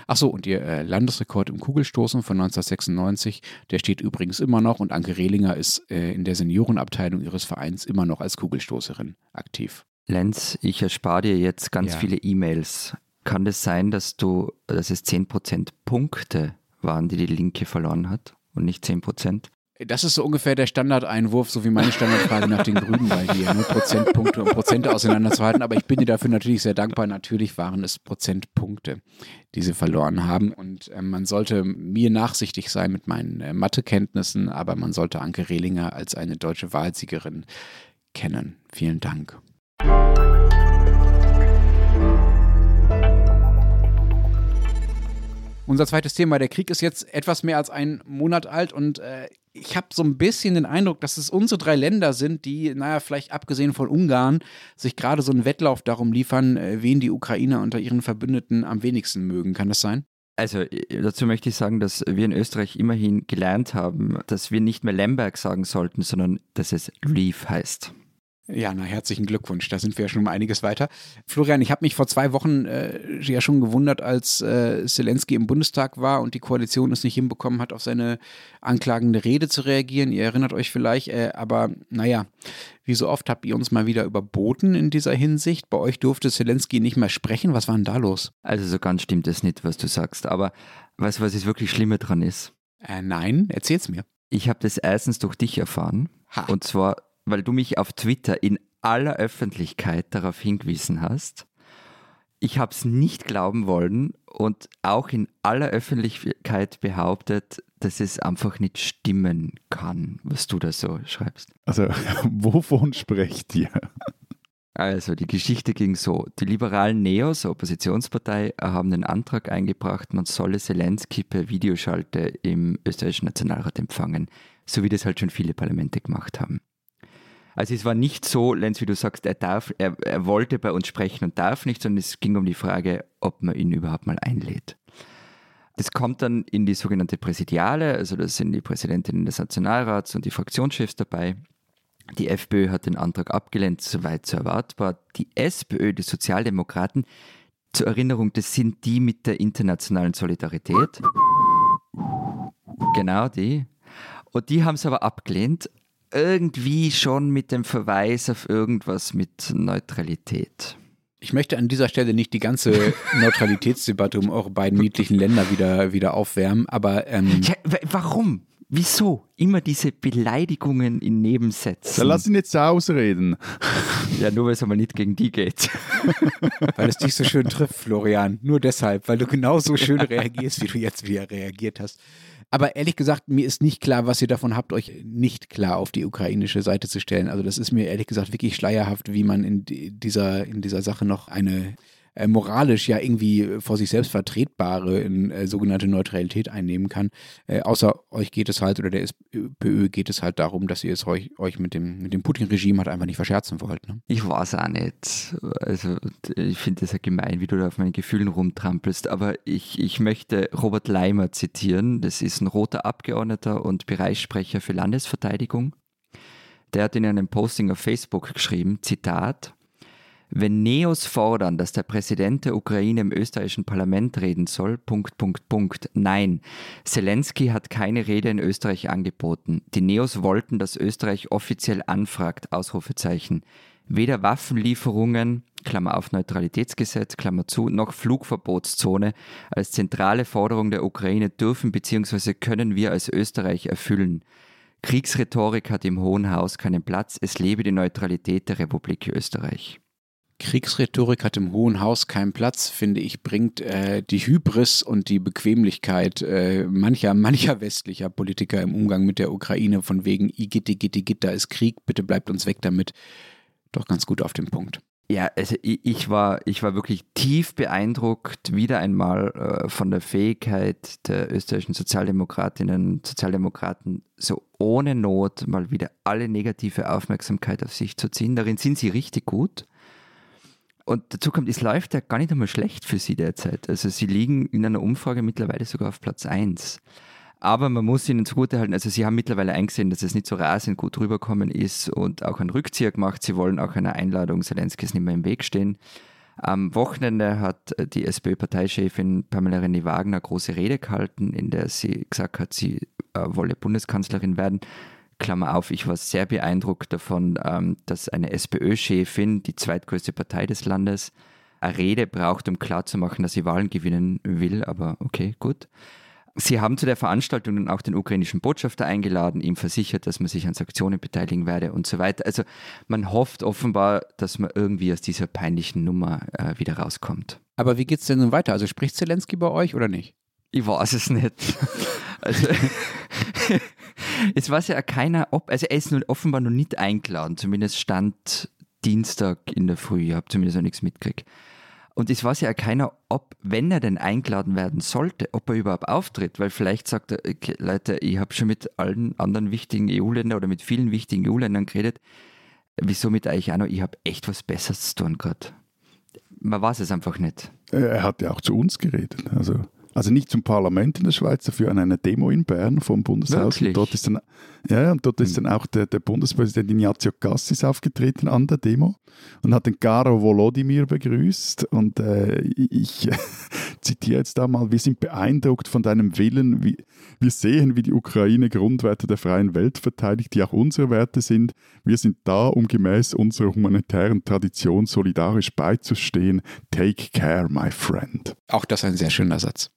S3: Achso, und ihr äh, Landesrekord im Kugelstoßen von 1996, der steht übrigens immer noch und Anke Rehlinger ist äh, in der Seniorenabteilung ihres Vereins immer noch als Kugelstoßerin aktiv.
S1: Lenz, ich erspare dir jetzt ganz
S3: Ja.
S1: viele E-Mails. Kann es sein, dass du, dass es 10% Punkte waren, die die Linke verloren hat und nicht 10%?
S3: Das ist so ungefähr der Standardeinwurf, so wie meine Standardfrage nach den Grünen bei dir. Nur Prozentpunkte und Prozente auseinanderzuhalten. Aber ich bin dir dafür natürlich sehr dankbar. Natürlich waren es Prozentpunkte, die sie verloren haben. Und äh, man sollte mir nachsichtig sein mit meinen äh, Mathekenntnissen, aber man sollte Anke Rehlinger als eine deutsche Wahlsiegerin kennen. Vielen Dank. Unser zweites Thema, der Krieg ist jetzt etwas mehr als einen Monat alt und äh, ich habe so ein bisschen den Eindruck, dass es unsere drei Länder sind, die, naja, vielleicht abgesehen von Ungarn, sich gerade so einen Wettlauf darum liefern, äh, wen die Ukrainer unter ihren Verbündeten am wenigsten mögen. Kann das sein?
S1: Also äh, dazu möchte ich sagen, dass wir in Österreich immerhin gelernt haben, dass wir nicht mehr Lemberg sagen sollten, sondern dass es Leaf heißt.
S3: Ja, na, herzlichen Glückwunsch. Da sind wir ja schon um einiges weiter. Florian, ich habe mich vor zwei Wochen äh, ja schon gewundert, als äh, Zelensky im Bundestag war und die Koalition es nicht hinbekommen hat, auf seine anklagende Rede zu reagieren. Ihr erinnert euch vielleicht, äh, aber naja, wie so oft habt ihr uns mal wieder überboten in dieser Hinsicht. Bei euch durfte Zelensky nicht mehr sprechen. Was war denn da los?
S1: Also so ganz stimmt es nicht, was du sagst. Aber weißt du, was das wirklich Schlimme dran ist?
S3: Äh, nein, erzähl's mir.
S1: Ich habe das erstens durch dich erfahren.
S3: Ha.
S1: Und zwar weil du mich auf Twitter in aller Öffentlichkeit darauf hingewiesen hast. Ich habe es nicht glauben wollen und auch in aller Öffentlichkeit behauptet, dass es einfach nicht stimmen kann, was du da so schreibst.
S2: Also, wovon sprecht ihr?
S1: Also, die Geschichte ging so. Die liberalen Neos, Oppositionspartei, haben den Antrag eingebracht, man solle Zelensky per Videoschalte im österreichischen Nationalrat empfangen, so wie das halt schon viele Parlamente gemacht haben. Also es war nicht so, Lenz, wie du sagst, er darf, er, er wollte bei uns sprechen und darf nicht, sondern es ging um die Frage, ob man ihn überhaupt mal einlädt. Das kommt dann in die sogenannte Präsidiale, also da sind die Präsidentinnen des Nationalrats und die Fraktionschefs dabei. Die FPÖ hat den Antrag abgelehnt, soweit so erwartbar. Die SPÖ, die Sozialdemokraten, zur Erinnerung, das sind die mit der internationalen Solidarität. Genau die. Und die haben es aber abgelehnt, irgendwie schon mit dem Verweis auf irgendwas mit Neutralität.
S3: Ich möchte an dieser Stelle nicht die ganze Neutralitätsdebatte um eure beiden niedlichen Länder wieder, wieder aufwärmen, aber. Ähm
S1: ja, warum? Wieso? Immer diese Beleidigungen in Nebensätzen.
S2: Dann lass ihn jetzt ausreden.
S1: Ja, nur weil es aber nicht gegen die geht.
S3: Weil es dich so schön trifft, Florian. Nur deshalb, weil du genauso schön reagierst, wie du jetzt wieder reagiert hast. Aber ehrlich gesagt, mir ist nicht klar, was ihr davon habt, euch nicht klar auf die ukrainische Seite zu stellen. Also das ist mir ehrlich gesagt wirklich schleierhaft, wie man in dieser, in dieser Sache noch eine äh, moralisch ja irgendwie vor sich selbst vertretbare in, äh, sogenannte Neutralität einnehmen kann. Äh, außer euch geht es halt oder der SPÖ geht es halt darum, dass ihr es euch, euch mit dem, mit dem Putin-Regime halt einfach nicht verscherzen wollt. Ne?
S1: Ich weiß auch nicht. Also ich finde das ja gemein, wie du da auf meinen Gefühlen rumtrampelst. Aber ich, ich möchte Robert Leimer zitieren. Das ist ein roter Abgeordneter und Bereichssprecher für Landesverteidigung. Der hat in einem Posting auf Facebook geschrieben, Zitat, wenn Neos fordern, dass der Präsident der Ukraine im österreichischen Parlament reden soll, Punkt, Punkt, Punkt. Nein, Zelensky hat keine Rede in Österreich angeboten. Die Neos wollten, dass Österreich offiziell anfragt, Ausrufezeichen. Weder Waffenlieferungen, Klammer auf Neutralitätsgesetz, Klammer zu, noch Flugverbotszone als zentrale Forderung der Ukraine dürfen bzw. können wir als Österreich erfüllen. Kriegsrhetorik hat im Hohen Haus keinen Platz. Es lebe die Neutralität der Republik Österreich.
S3: Kriegsrhetorik hat im Hohen Haus keinen Platz, finde ich, bringt äh, die Hybris und die Bequemlichkeit äh, mancher, mancher westlicher Politiker im Umgang mit der Ukraine von wegen Igitt, Igitt, Igitt, da ist Krieg, bitte bleibt uns weg damit, doch ganz gut auf den Punkt.
S1: Ja, also ich war, ich war wirklich tief beeindruckt, wieder einmal äh, von der Fähigkeit der österreichischen Sozialdemokratinnen und Sozialdemokraten, so ohne Not mal wieder alle negative Aufmerksamkeit auf sich zu ziehen. Darin sind sie richtig gut. Und dazu kommt, es läuft ja gar nicht einmal schlecht für sie derzeit. Also sie liegen in einer Umfrage mittlerweile sogar auf Platz 1. Aber man muss ihnen zugutehalten, also sie haben mittlerweile eingesehen, dass es nicht so rasend gut rüberkommen ist und auch einen Rückzieher gemacht. Sie wollen auch einer Einladung Zelenskis nicht mehr im Weg stehen. Am Wochenende hat die SPÖ-Parteichefin Pamela René Wagner große Rede gehalten, in der sie gesagt hat, sie äh, wolle Bundeskanzlerin werden. Klammer auf, ich war sehr beeindruckt davon, ähm, dass eine SPÖ-Chefin, die zweitgrößte Partei des Landes, eine Rede braucht, um klarzumachen, dass sie Wahlen gewinnen will, aber okay, gut. Sie haben zu der Veranstaltung dann auch den ukrainischen Botschafter eingeladen, ihm versichert, dass man sich an Sanktionen beteiligen werde und so weiter. Also man hofft offenbar, dass man irgendwie aus dieser peinlichen Nummer äh, wieder rauskommt.
S3: Aber wie geht es denn nun weiter? Also spricht Zelensky bei euch oder nicht?
S1: Ich weiß es nicht. Also, es weiß ja keiner, ob, also er ist nun offenbar noch nicht eingeladen, zumindest stand Dienstag in der Früh, ich habe zumindest noch nichts mitgekriegt. Und es weiß ja keiner, ob, wenn er denn eingeladen werden sollte, ob er überhaupt auftritt, weil vielleicht sagt er, okay, Leute, ich habe schon mit allen anderen wichtigen EU-Ländern oder mit vielen wichtigen EU-Ländern geredet, wieso mit euch auch noch, ich habe echt was Besseres zu tun gerade. Man weiß es einfach nicht.
S2: Er hat ja auch zu uns geredet, also also nicht zum Parlament in der Schweiz, dafür an einer Demo in Bern vom Bundeshaus.
S1: Wirklich?
S2: Dort ist dann Ja, und dort ist dann auch der, der Bundespräsident Ignazio Cassis aufgetreten an der Demo und hat den Garo Volodymyr begrüßt. Und äh, ich äh, zitiere jetzt da mal, wir sind beeindruckt von deinem Willen. Wir, wir sehen, wie die Ukraine Grundwerte der freien Welt verteidigt, die auch unsere Werte sind. Wir sind da, um gemäß unserer humanitären Tradition solidarisch beizustehen. Take care, my friend.
S3: Auch das ein sehr schöner Satz.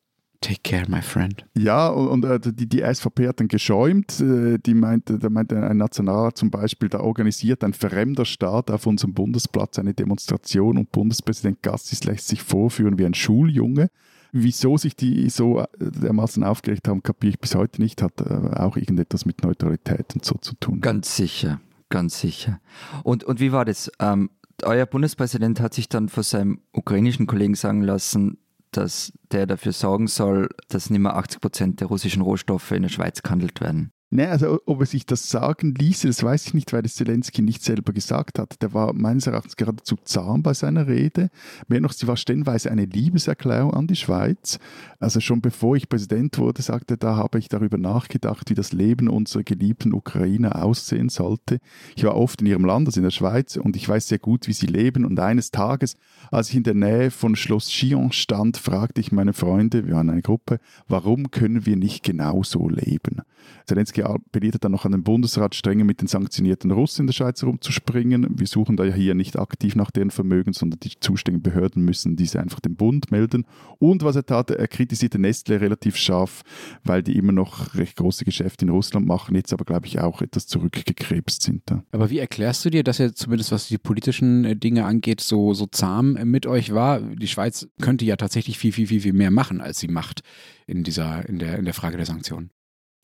S3: Take care, my friend.
S2: Ja, und, und äh, die, die SVP hat dann geschäumt. Äh, die meinte, da meinte ein Nationalrat zum Beispiel, da organisiert ein fremder Staat auf unserem Bundesplatz eine Demonstration und Bundespräsident Gassis lässt sich vorführen wie ein Schuljunge. Wieso sich die so äh, dermaßen aufgeregt haben, kapiere ich bis heute nicht. Hat äh, auch irgendetwas mit Neutralität und so zu tun.
S1: Ganz sicher, ganz sicher. Und, und wie war das? Ähm, euer Bundespräsident hat sich dann vor seinem ukrainischen Kollegen sagen lassen, dass der dafür sorgen soll, dass nicht mehr 80 Prozent der russischen Rohstoffe in der Schweiz gehandelt werden.
S2: Ne, also ob er sich das sagen ließe, das weiß ich nicht, weil das Zelensky nicht selber gesagt hat. Der war meines Erachtens geradezu zahm bei seiner Rede. Mehr noch, sie war stellenweise eine Liebeserklärung an die Schweiz. Also schon bevor ich Präsident wurde, sagte er, da habe ich darüber nachgedacht, wie das Leben unserer geliebten Ukrainer aussehen sollte. Ich war oft in ihrem Land, also in der Schweiz, und ich weiß sehr gut, wie sie leben. Und eines Tages, als ich in der Nähe von Schloss Chillon stand, fragte ich meine Freunde, wir waren eine Gruppe, warum können wir nicht genauso leben? Zelensky appellierte dann noch an den Bundesrat, strenger mit den sanktionierten Russen in der Schweiz herumzuspringen. Wir suchen da ja hier nicht aktiv nach deren Vermögen, sondern die zuständigen Behörden müssen diese einfach dem Bund melden. Und was er tat, er kritisierte Nestle relativ scharf, weil die immer noch recht große Geschäfte in Russland machen, jetzt aber, glaube ich, auch etwas zurückgekrebst sind. Da.
S3: Aber wie erklärst du dir, dass er zumindest was die politischen äh, Dinge angeht, so, so zahm mit euch war? Die Schweiz könnte ja tatsächlich viel, viel, viel, viel mehr machen, als sie macht in dieser, in der, in der Frage der Sanktionen.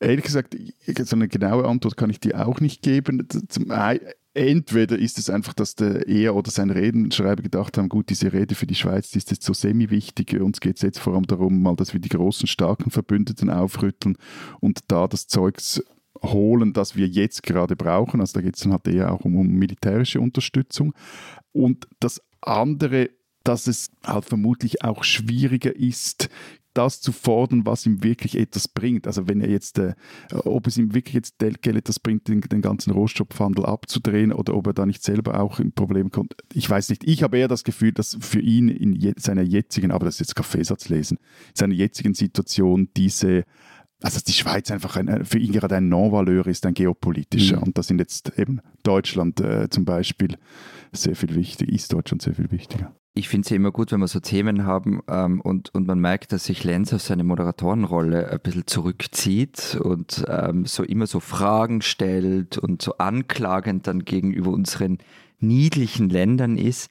S2: Ehrlich gesagt, so eine genaue Antwort kann ich dir auch nicht geben. Zum Entweder ist es einfach, dass der er oder sein Redenschreiber gedacht haben, gut, diese Rede für die Schweiz, die ist jetzt so semi-wichtig. Uns geht es jetzt vor allem darum, mal, dass wir die großen, starken Verbündeten aufrütteln und da das Zeugs holen, das wir jetzt gerade brauchen. Also da geht es dann halt eher auch um, um militärische Unterstützung. Und das andere, dass es halt vermutlich auch schwieriger ist, das zu fordern, was ihm wirklich etwas bringt. Also wenn er jetzt, äh, ob es ihm wirklich jetzt Geld etwas bringt, den, den, ganzen Rohstoffhandel abzudrehen oder ob er da nicht selber auch in Probleme kommt. Ich weiß nicht. Ich habe eher das Gefühl, dass für ihn in je, seiner jetzigen, aber das ist jetzt Kaffeesatz lesen, in seiner jetzigen Situation diese also dass die Schweiz einfach ein, für ihn gerade ein Non-Valeur ist, ein geopolitischer. Mhm. Und da sind jetzt eben Deutschland äh, zum Beispiel sehr viel wichtiger, ist Deutschland sehr viel wichtiger
S1: ich finde es ja immer gut, wenn wir so Themen haben ähm, und, und man merkt, dass sich Lenz auf seine Moderatorenrolle ein bisschen zurückzieht und ähm, so immer so Fragen stellt und so anklagend dann gegenüber unseren niedlichen Ländern ist.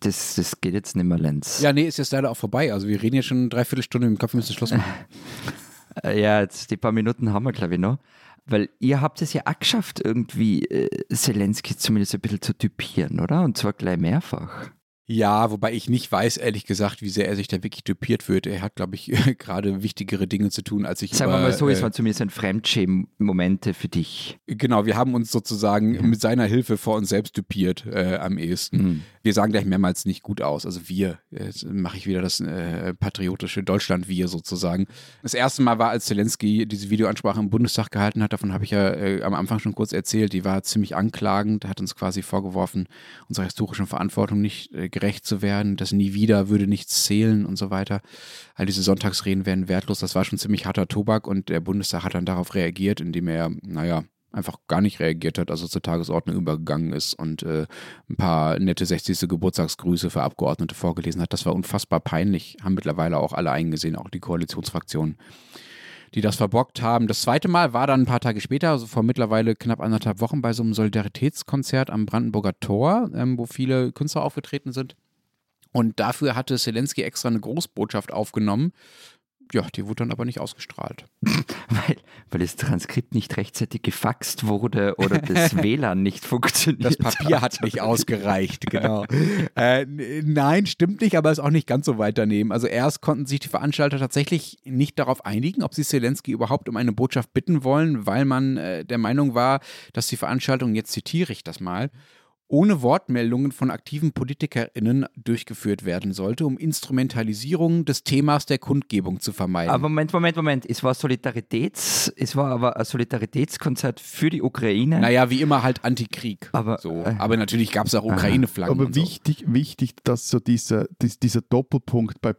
S1: Das, das geht jetzt nicht mehr, Lenz.
S3: Ja, nee, ist jetzt leider auch vorbei. Also wir reden ja schon dreiviertel Stunde im Kopf, wir müssen Schluss machen.
S1: ja, jetzt die paar Minuten haben wir, glaube ich, noch. Weil ihr habt es ja auch geschafft, irgendwie äh, Zelensky zumindest ein bisschen zu typieren, oder? Und zwar gleich mehrfach.
S3: Ja, wobei ich nicht weiß, ehrlich gesagt, wie sehr er sich da wirklich dupiert wird. Er hat, glaube ich, gerade wichtigere Dinge zu tun, als ich
S1: Sagen wir mal so, es äh, waren zumindest ein Fremdschämen-Momente für dich.
S3: Genau, wir haben uns sozusagen ja. mit seiner Hilfe vor uns selbst dupiert äh, am ehesten. Mhm. Wir sagen gleich mehrmals nicht gut aus. Also wir, jetzt mache ich wieder das äh, patriotische Deutschland-Wir sozusagen. Das erste Mal war, als Zelensky diese Videoansprache im Bundestag gehalten hat, davon habe ich ja äh, am Anfang schon kurz erzählt, die war ziemlich anklagend, hat uns quasi vorgeworfen, unserer historischen Verantwortung nicht äh, gerecht zu werden, das nie wieder würde nichts zählen und so weiter. All diese Sonntagsreden wären wertlos. Das war schon ziemlich harter Tobak und der Bundestag hat dann darauf reagiert, indem er, naja, einfach gar nicht reagiert hat, also zur Tagesordnung übergegangen ist und äh, ein paar nette 60. Geburtstagsgrüße für Abgeordnete vorgelesen hat. Das war unfassbar peinlich, haben mittlerweile auch alle eingesehen, auch die Koalitionsfraktionen die das verbockt haben. Das zweite Mal war dann ein paar Tage später, also vor mittlerweile knapp anderthalb Wochen, bei so einem Solidaritätskonzert am Brandenburger Tor, ähm, wo viele Künstler aufgetreten sind. Und dafür hatte Zelensky extra eine Großbotschaft aufgenommen, ja, die wurde dann aber nicht ausgestrahlt.
S1: weil, weil das Transkript nicht rechtzeitig gefaxt wurde oder das WLAN nicht funktioniert.
S3: Das Papier hat, hat nicht ausgereicht, genau. äh, nein, stimmt nicht, aber ist auch nicht ganz so weit daneben. Also erst konnten sich die Veranstalter tatsächlich nicht darauf einigen, ob sie Zelensky überhaupt um eine Botschaft bitten wollen, weil man äh, der Meinung war, dass die Veranstaltung, jetzt zitiere ich das mal, ohne Wortmeldungen von aktiven PolitikerInnen durchgeführt werden sollte, um Instrumentalisierung des Themas der Kundgebung zu vermeiden.
S1: Aber Moment, Moment, Moment. Es war Solidaritäts, es war aber ein Solidaritätskonzert für die Ukraine.
S3: Naja, wie immer halt Antikrieg.
S1: Aber,
S3: so.
S1: äh,
S3: aber natürlich gab es auch Ukraine-Flaggen.
S2: Aber
S3: und so.
S2: wichtig, wichtig, dass so dieser, dies- dieser Doppelpunkt bei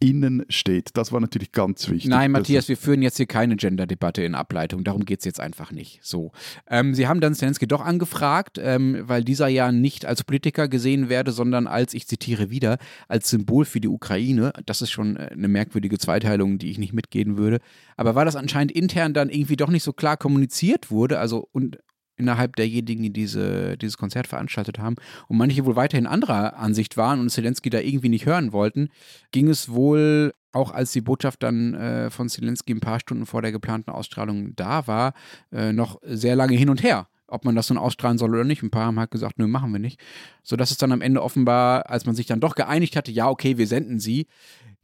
S2: PolitikerInnen steht. Das war natürlich ganz wichtig.
S3: Nein, Matthias, wir führen jetzt hier keine Gender-Debatte in Ableitung. Darum geht es jetzt einfach nicht. So. Ähm, Sie haben dann Zelensky doch angefragt, ähm, weil dieser ja nicht als Politiker gesehen werde, sondern als, ich zitiere wieder, als Symbol für die Ukraine. Das ist schon äh, eine merkwürdige Zweiteilung, die ich nicht mitgehen würde. Aber weil das anscheinend intern dann irgendwie doch nicht so klar kommuniziert wurde, also und innerhalb derjenigen, die diese, dieses Konzert veranstaltet haben und manche wohl weiterhin anderer Ansicht waren und Zelensky da irgendwie nicht hören wollten, ging es wohl, auch als die Botschaft dann äh, von Zelensky ein paar Stunden vor der geplanten Ausstrahlung da war, äh, noch sehr lange hin und her. Ob man das dann ausstrahlen soll oder nicht. Ein paar haben halt gesagt, nö, machen wir nicht. Sodass es dann am Ende offenbar, als man sich dann doch geeinigt hatte, ja, okay, wir senden sie,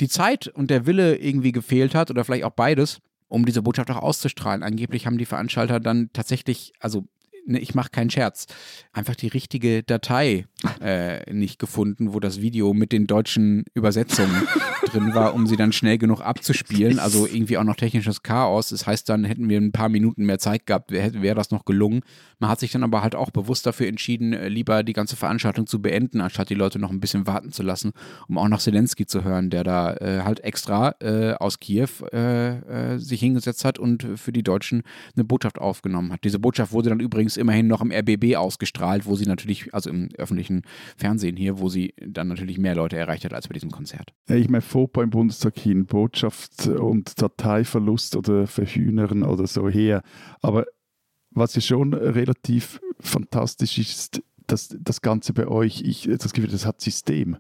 S3: die Zeit und der Wille irgendwie gefehlt hat oder vielleicht auch beides, um diese Botschaft auch auszustrahlen. Angeblich haben die Veranstalter dann tatsächlich, also ne, ich mache keinen Scherz, einfach die richtige Datei äh, nicht gefunden, wo das Video mit den deutschen Übersetzungen drin war, um sie dann schnell genug abzuspielen. Also irgendwie auch noch technisches Chaos. Das heißt, dann hätten wir ein paar Minuten mehr Zeit gehabt, wäre wär das noch gelungen. Man hat sich dann aber halt auch bewusst dafür entschieden, äh, lieber die ganze Veranstaltung zu beenden, anstatt die Leute noch ein bisschen warten zu lassen, um auch noch Zelensky zu hören, der da äh, halt extra äh, aus Kiew äh, äh, sich hingesetzt hat und für die Deutschen eine Botschaft aufgenommen hat. Diese Botschaft wurde dann übrigens immerhin noch im RBB ausgestrahlt, wo sie natürlich, also im öffentlichen Fernsehen hier, wo sie dann natürlich mehr Leute erreicht hat als bei diesem Konzert.
S2: Ich meine, Fauxpas im Bundestag hin, Botschaft und Dateiverlust oder Verhühnern oder so her. Aber was ja schon relativ fantastisch ist, dass das Ganze bei euch, ich das Gefühl, das hat System.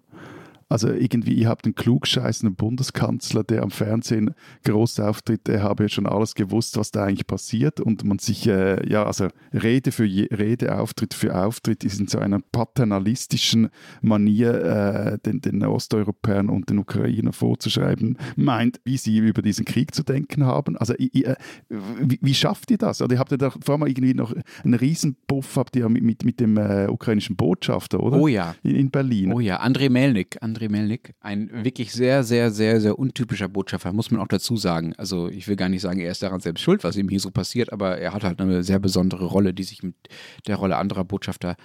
S2: Also irgendwie, ihr habt einen klugscheißenden Bundeskanzler, der am Fernsehen groß auftritt, der habe ja schon alles gewusst, was da eigentlich passiert und man sich, äh, ja, also Rede für je, Rede, Auftritt für Auftritt ist in so einer paternalistischen Manier, äh, den, den Osteuropäern und den Ukrainern vorzuschreiben, meint, wie sie über diesen Krieg zu denken haben. Also i- i- äh, wie, wie schafft ihr das? Oder ihr habt ja da vor allem irgendwie noch einen Riesenbuff habt ihr mit, mit, mit dem äh, ukrainischen Botschafter, oder?
S3: Oh ja.
S2: In, in Berlin.
S3: Oh ja, André Melnik. André Melnik, ein wirklich sehr, sehr, sehr, sehr untypischer Botschafter, muss man auch dazu sagen. Also ich will gar nicht sagen, er ist daran selbst schuld, was ihm hier so passiert, aber er hat halt eine sehr besondere Rolle, die sich mit der Rolle anderer Botschafter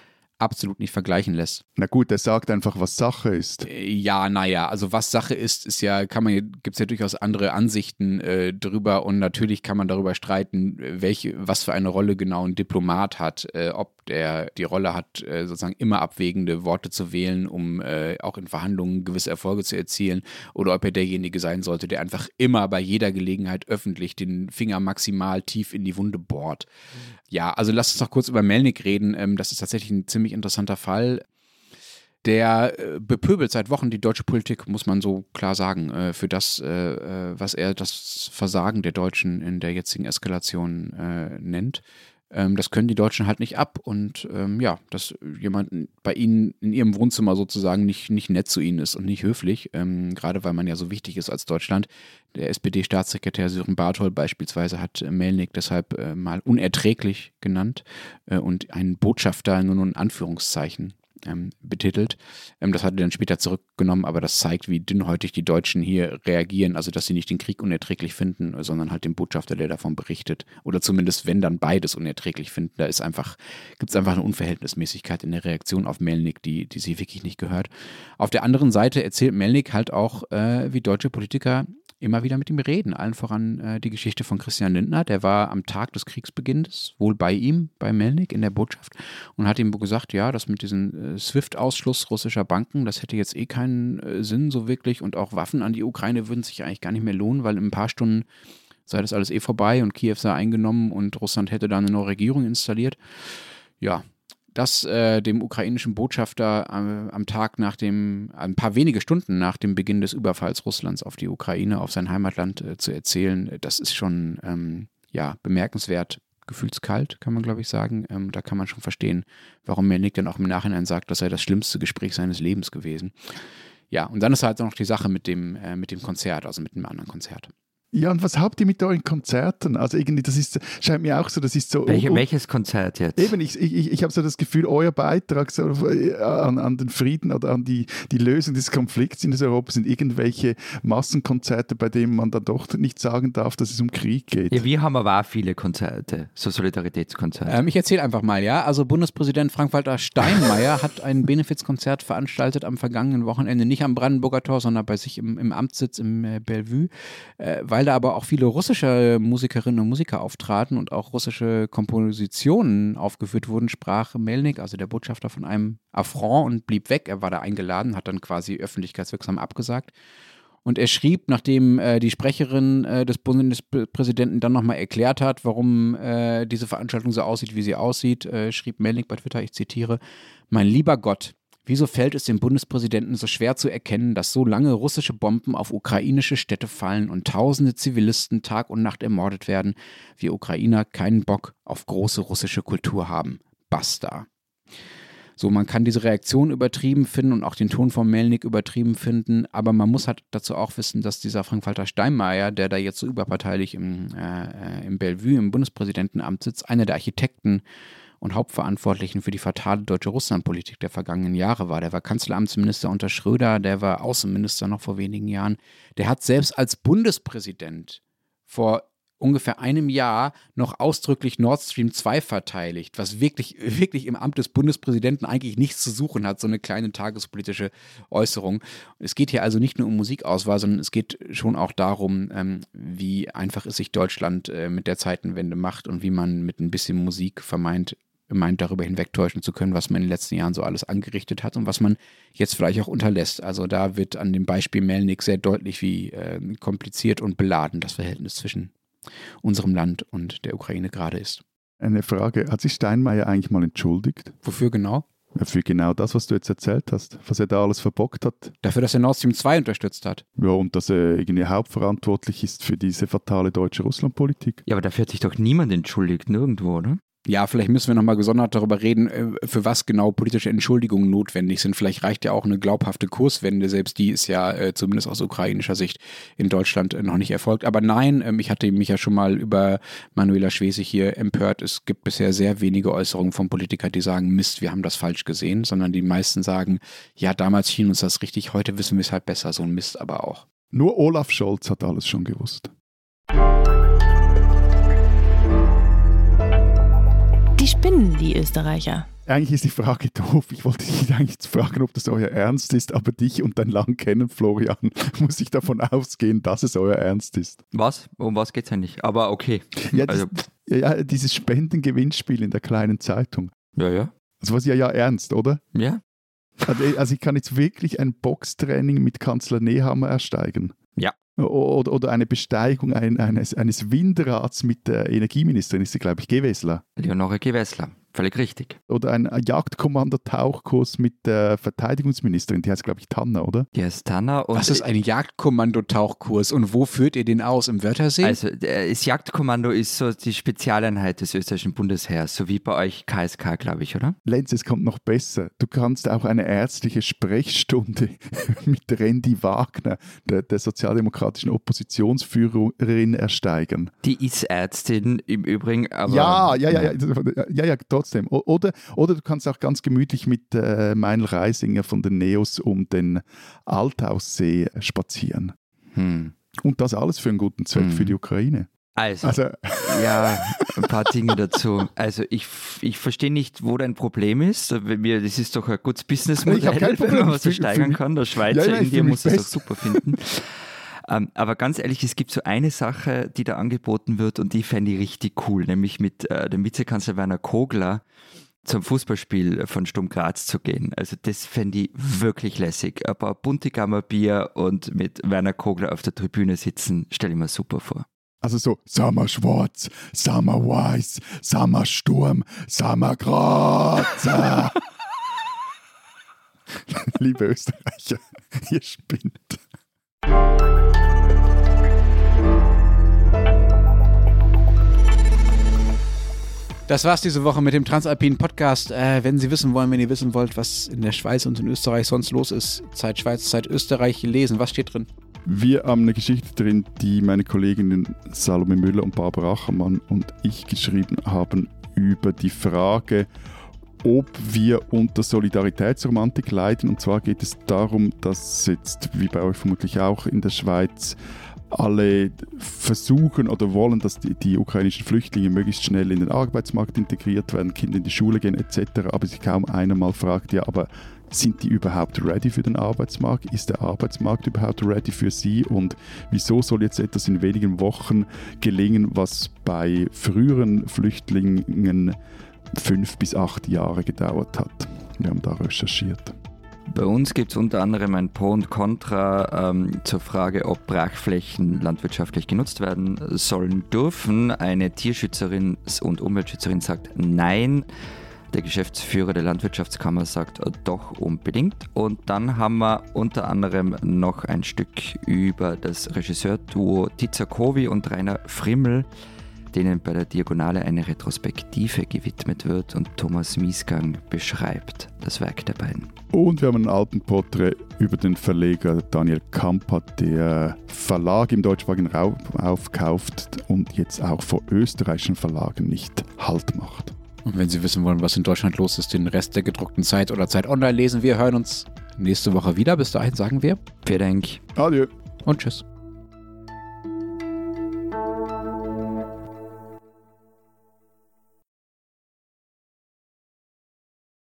S3: absolut nicht vergleichen lässt.
S2: Na gut, er sagt einfach, was Sache ist.
S3: Äh, Ja, naja, also was Sache ist, ist ja, kann man, gibt es ja durchaus andere Ansichten äh, drüber und natürlich kann man darüber streiten, welche, was für eine Rolle genau ein Diplomat hat, äh, ob der die Rolle hat, äh, sozusagen immer abwägende Worte zu wählen, um äh, auch in Verhandlungen gewisse Erfolge zu erzielen, oder ob er derjenige sein sollte, der einfach immer bei jeder Gelegenheit öffentlich den Finger maximal tief in die Wunde bohrt. Ja, also lasst uns noch kurz über Melnik reden. Ähm, das ist tatsächlich ein ziemlich interessanter Fall. Der äh, bepöbelt seit Wochen die deutsche Politik, muss man so klar sagen, äh, für das, äh, was er das Versagen der Deutschen in der jetzigen Eskalation nennt. Ähm, das können die Deutschen halt nicht ab. Und ähm, ja, dass jemand bei ihnen in ihrem Wohnzimmer sozusagen nicht, nicht nett zu ihnen ist und nicht höflich, ähm, gerade weil man ja so wichtig ist als Deutschland. Der SPD-Staatssekretär Sören Barthold beispielsweise hat äh, Melnik deshalb äh, mal unerträglich genannt äh, und einen Botschafter nur in Anführungszeichen ähm, betitelt. Ähm, das hat er dann später zurückgenommen, aber das zeigt, wie dünnhäutig die Deutschen hier reagieren. Also, dass sie nicht den Krieg unerträglich finden, sondern halt den Botschafter, der davon berichtet. Oder zumindest, wenn dann beides unerträglich finden. Da ist einfach, gibt es einfach eine Unverhältnismäßigkeit in der Reaktion auf Melnik, die, die sie wirklich nicht gehört. Auf der anderen Seite erzählt Melnik halt auch, äh, wie deutsche Politiker immer wieder mit ihm reden. Allen voran äh, die Geschichte von Christian Lindner. Der war am Tag des Kriegsbeginns wohl bei ihm, bei Melnik in der Botschaft und hat ihm gesagt, ja, das mit diesem äh, SWIFT-Ausschluss russischer Banken, das hätte jetzt eh keinen äh, Sinn so wirklich und auch Waffen an die Ukraine würden sich eigentlich gar nicht mehr lohnen, weil in ein paar Stunden sei das alles eh vorbei und Kiew sei eingenommen und Russland hätte da eine neue Regierung installiert. Ja, das äh, dem ukrainischen Botschafter äh, am Tag nach dem, ein paar wenige Stunden nach dem Beginn des Überfalls Russlands auf die Ukraine, auf sein Heimatland äh, zu erzählen, das ist schon ähm, ja, bemerkenswert gefühlskalt, kann man glaube ich sagen. Ähm, da kann man schon verstehen, warum Melnik dann auch im Nachhinein sagt, das sei das schlimmste Gespräch seines Lebens gewesen. Ja, und dann ist halt noch die Sache mit dem, äh, mit dem Konzert, also mit einem anderen Konzert.
S2: Ja, und was habt ihr mit euren Konzerten? Also irgendwie, das ist, scheint mir auch so, das ist so...
S1: Welche, welches Konzert jetzt?
S2: Eben, ich, ich, ich habe so das Gefühl, euer Beitrag so äh, an, an den Frieden oder an die, die Lösung des Konflikts in Europa sind irgendwelche Massenkonzerte, bei denen man dann doch nicht sagen darf, dass es um Krieg geht.
S1: Ja, wir haben aber auch viele Konzerte, so Solidaritätskonzerte.
S3: Ähm, ich erzähle einfach mal, ja. Also Bundespräsident Frank-Walter Steinmeier hat ein Benefizkonzert veranstaltet am vergangenen Wochenende, nicht am Brandenburger Tor, sondern bei sich im, im Amtssitz im äh, Bellevue, äh, weil da aber auch viele russische Musikerinnen und Musiker auftraten und auch russische Kompositionen aufgeführt wurden, sprach Melnik, also der Botschafter, von einem Affront und blieb weg. Er war da eingeladen, hat dann quasi öffentlichkeitswirksam abgesagt. Und er schrieb, nachdem äh, die Sprecherin äh, des Bundespräsidenten dann nochmal erklärt hat, warum äh, diese Veranstaltung so aussieht, wie sie aussieht, äh, schrieb Melnik bei Twitter, ich zitiere, Mein lieber Gott, wieso fällt es dem Bundespräsidenten so schwer zu erkennen, dass so lange russische Bomben auf ukrainische Städte fallen und tausende Zivilisten Tag und Nacht ermordet werden, wir Ukrainer keinen Bock auf große russische Kultur haben. Basta. So, man kann diese Reaktion übertrieben finden und auch den Ton von Melnik übertrieben finden, aber man muss halt dazu auch wissen, dass dieser Frank-Walter Steinmeier, der da jetzt so überparteilich im, äh, im Bellevue, im Bundespräsidentenamt sitzt, einer der Architekten und Hauptverantwortlichen für die fatale deutsche Russlandpolitik der vergangenen Jahre war. Der war Kanzleramtsminister unter Schröder, der war Außenminister noch vor wenigen Jahren. Der hat selbst als Bundespräsident vor ungefähr einem Jahr noch ausdrücklich Nord Stream 2 verteidigt, was wirklich, wirklich im Amt des Bundespräsidenten eigentlich nichts zu suchen hat, so eine kleine tagespolitische Äußerung. Es geht hier also nicht nur um Musikauswahl, sondern es geht schon auch darum, ähm, wie einfach es sich Deutschland äh, mit der Zeitenwende macht und wie man mit ein bisschen Musik vermeint, meint, darüber hinwegtäuschen zu können, was man in den letzten Jahren so alles angerichtet hat und was man jetzt vielleicht auch unterlässt. Also da wird an dem Beispiel Melnik sehr deutlich, wie äh, kompliziert und beladen das Verhältnis zwischen unserem Land und der Ukraine gerade ist.
S2: Eine Frage, hat sich Steinmeier eigentlich mal entschuldigt?
S3: Wofür genau?
S2: Für genau das, was du jetzt erzählt hast, was er da alles verbockt hat.
S3: Dafür, dass er Nord Stream 2 unterstützt hat.
S2: Ja, und dass er irgendwie hauptverantwortlich ist für diese fatale deutsche Russlandpolitik.
S1: Ja, aber dafür hat sich doch niemand entschuldigt, nirgendwo, oder?
S3: Ja, vielleicht müssen wir nochmal gesondert darüber reden, äh, für was genau politische Entschuldigungen notwendig sind. Vielleicht reicht ja auch eine glaubhafte Kurswende, selbst die ist ja äh, zumindest aus ukrainischer Sicht in Deutschland äh, noch nicht erfolgt. Aber nein, ähm, ich hatte mich ja schon mal über Manuela Schwesig hier empört. Es gibt bisher sehr wenige Äußerungen von Politikern, die sagen, Mist, wir haben das falsch gesehen, sondern die meisten sagen, ja, damals schien uns das richtig, heute wissen wir es halt besser, so ein Mist aber auch.
S2: Nur Olaf Scholz hat alles schon gewusst.
S4: Die spinnen, die Österreicher.
S2: Eigentlich ist die Frage doof. Ich wollte dich eigentlich fragen, ob das euer Ernst ist, aber dich und dein Lang kennen, Florian, muss ich davon ausgehen, dass es euer Ernst ist.
S1: Was? Um was geht's eigentlich? Aber okay.
S2: Ja,
S1: Also,
S2: das, ja, ja dieses Spendengewinnspiel in der kleinen Zeitung.
S1: ja, ja.
S2: Das war ja ja ernst, oder?
S1: Ja,
S2: Also, also ich kann jetzt wirklich ein Boxtraining mit Kanzler Nehammer ersteigen.
S1: Ja.
S2: Oder, oder eine Besteigung ein, eines, eines Windrads mit der Energieministerin, ist sie, glaube ich, Gewessler.
S1: Leonore Gewessler. Völlig richtig.
S2: Oder ein Jagdkommando-Tauchkurs mit der Verteidigungsministerin, die heißt, glaube ich, Tanner, oder?
S1: Die heißt Tanner
S3: Was ist ein Jagdkommando-Tauchkurs und wo führt ihr den aus? Im Wörthersee?
S1: Also das Jagdkommando ist so die Spezialeinheit des österreichischen Bundesheers, so wie bei euch KSK, glaube ich, oder?
S2: Lenz, es kommt noch besser. Du kannst auch eine ärztliche Sprechstunde mit Randy Wagner, der, der sozialdemokratischen Oppositionsführerin, ersteigen.
S1: Die ist Ärztin im Übrigen, aber
S2: ja, ja, ja, ja, ja, ja, trotzdem. O- Oder, oder du kannst auch ganz gemütlich mit äh, Meinl Reisinger von den Neos um den Altaussee spazieren.
S1: Hm.
S2: Und das alles für einen guten Zweck
S1: Mhm.
S2: für die Ukraine.
S1: Also,
S2: Also,
S1: ja, ein paar Dinge dazu. Also ich, ich verstehe nicht, wo dein Problem ist. Wenn wir, das ist doch ein gutes Businessmodell, wenn man was steigern kann. Der Schweizer
S2: Ja, ja, ich
S1: in dir
S2: fühl mich
S1: muss das doch super finden. Ähm, aber ganz ehrlich, es gibt so eine Sache, die da angeboten wird und die fände ich richtig cool, nämlich mit äh, dem Vizekanzler Werner Kogler zum Fußballspiel von Sturm Graz zu gehen. Also das fände ich wirklich lässig. Ein paar Buntigammer Bier und mit Werner Kogler auf der Tribüne sitzen, stelle ich mir super vor.
S2: also so, Sommer schwarz, Sommer weiß, Sommer Sturm, Sommer Graz. Liebe Österreicher, ihr spinnt.
S3: Das war's diese Woche mit dem Transalpinen Podcast. Äh, wenn Sie wissen wollen, wenn ihr wissen wollt, was in der Schweiz und in Österreich sonst los ist, Zeit Schweiz, Zeit Österreich lesen. Was steht drin?
S2: Wir haben eine Geschichte drin, die meine Kolleginnen Salome Müller und Barbara Achermann und ich geschrieben haben über die Frage, ob wir unter Solidaritätsromantik leiden. Und zwar geht es darum, dass jetzt, wie bei euch vermutlich auch in der Schweiz, alle versuchen oder wollen, dass die, die, ukrainischen Flüchtlinge möglichst schnell in den Arbeitsmarkt integriert werden, Kinder in die Schule gehen etc. Aber sich kaum einer mal fragt, ja, aber sind die überhaupt ready für den Arbeitsmarkt? Ist der Arbeitsmarkt überhaupt ready für sie? Und wieso soll jetzt etwas in wenigen Wochen gelingen, was bei früheren Flüchtlingen fünf bis acht Jahre gedauert hat? Wir haben da recherchiert.
S1: Bei uns gibt es unter anderem ein Pro und Contra ähm, zur Frage, ob Brachflächen landwirtschaftlich genutzt werden sollen dürfen. Eine Tierschützerin und Umweltschützerin sagt Nein. Der Geschäftsführer der Landwirtschaftskammer sagt doch unbedingt. Und dann haben wir unter anderem noch ein Stück über das Regisseurduo Tiza Kovi und Rainer Frimmel, denen bei der Diagonale eine Retrospektive gewidmet wird und Thomas Miesgang beschreibt das Werk der beiden.
S2: Und wir haben ein Alpenporträt über den Verleger Daniel Kamper, der Verlag im deutschsprachigen Raum aufkauft und jetzt auch vor österreichischen Verlagen nicht Halt macht.
S3: Und wenn Sie wissen wollen, was in Deutschland los ist, den Rest der gedruckten Zeit oder Zeit online lesen. Wir hören uns nächste Woche wieder. Bis dahin sagen wir.
S1: Vielen Dank.
S2: Adieu.
S3: Und tschüss.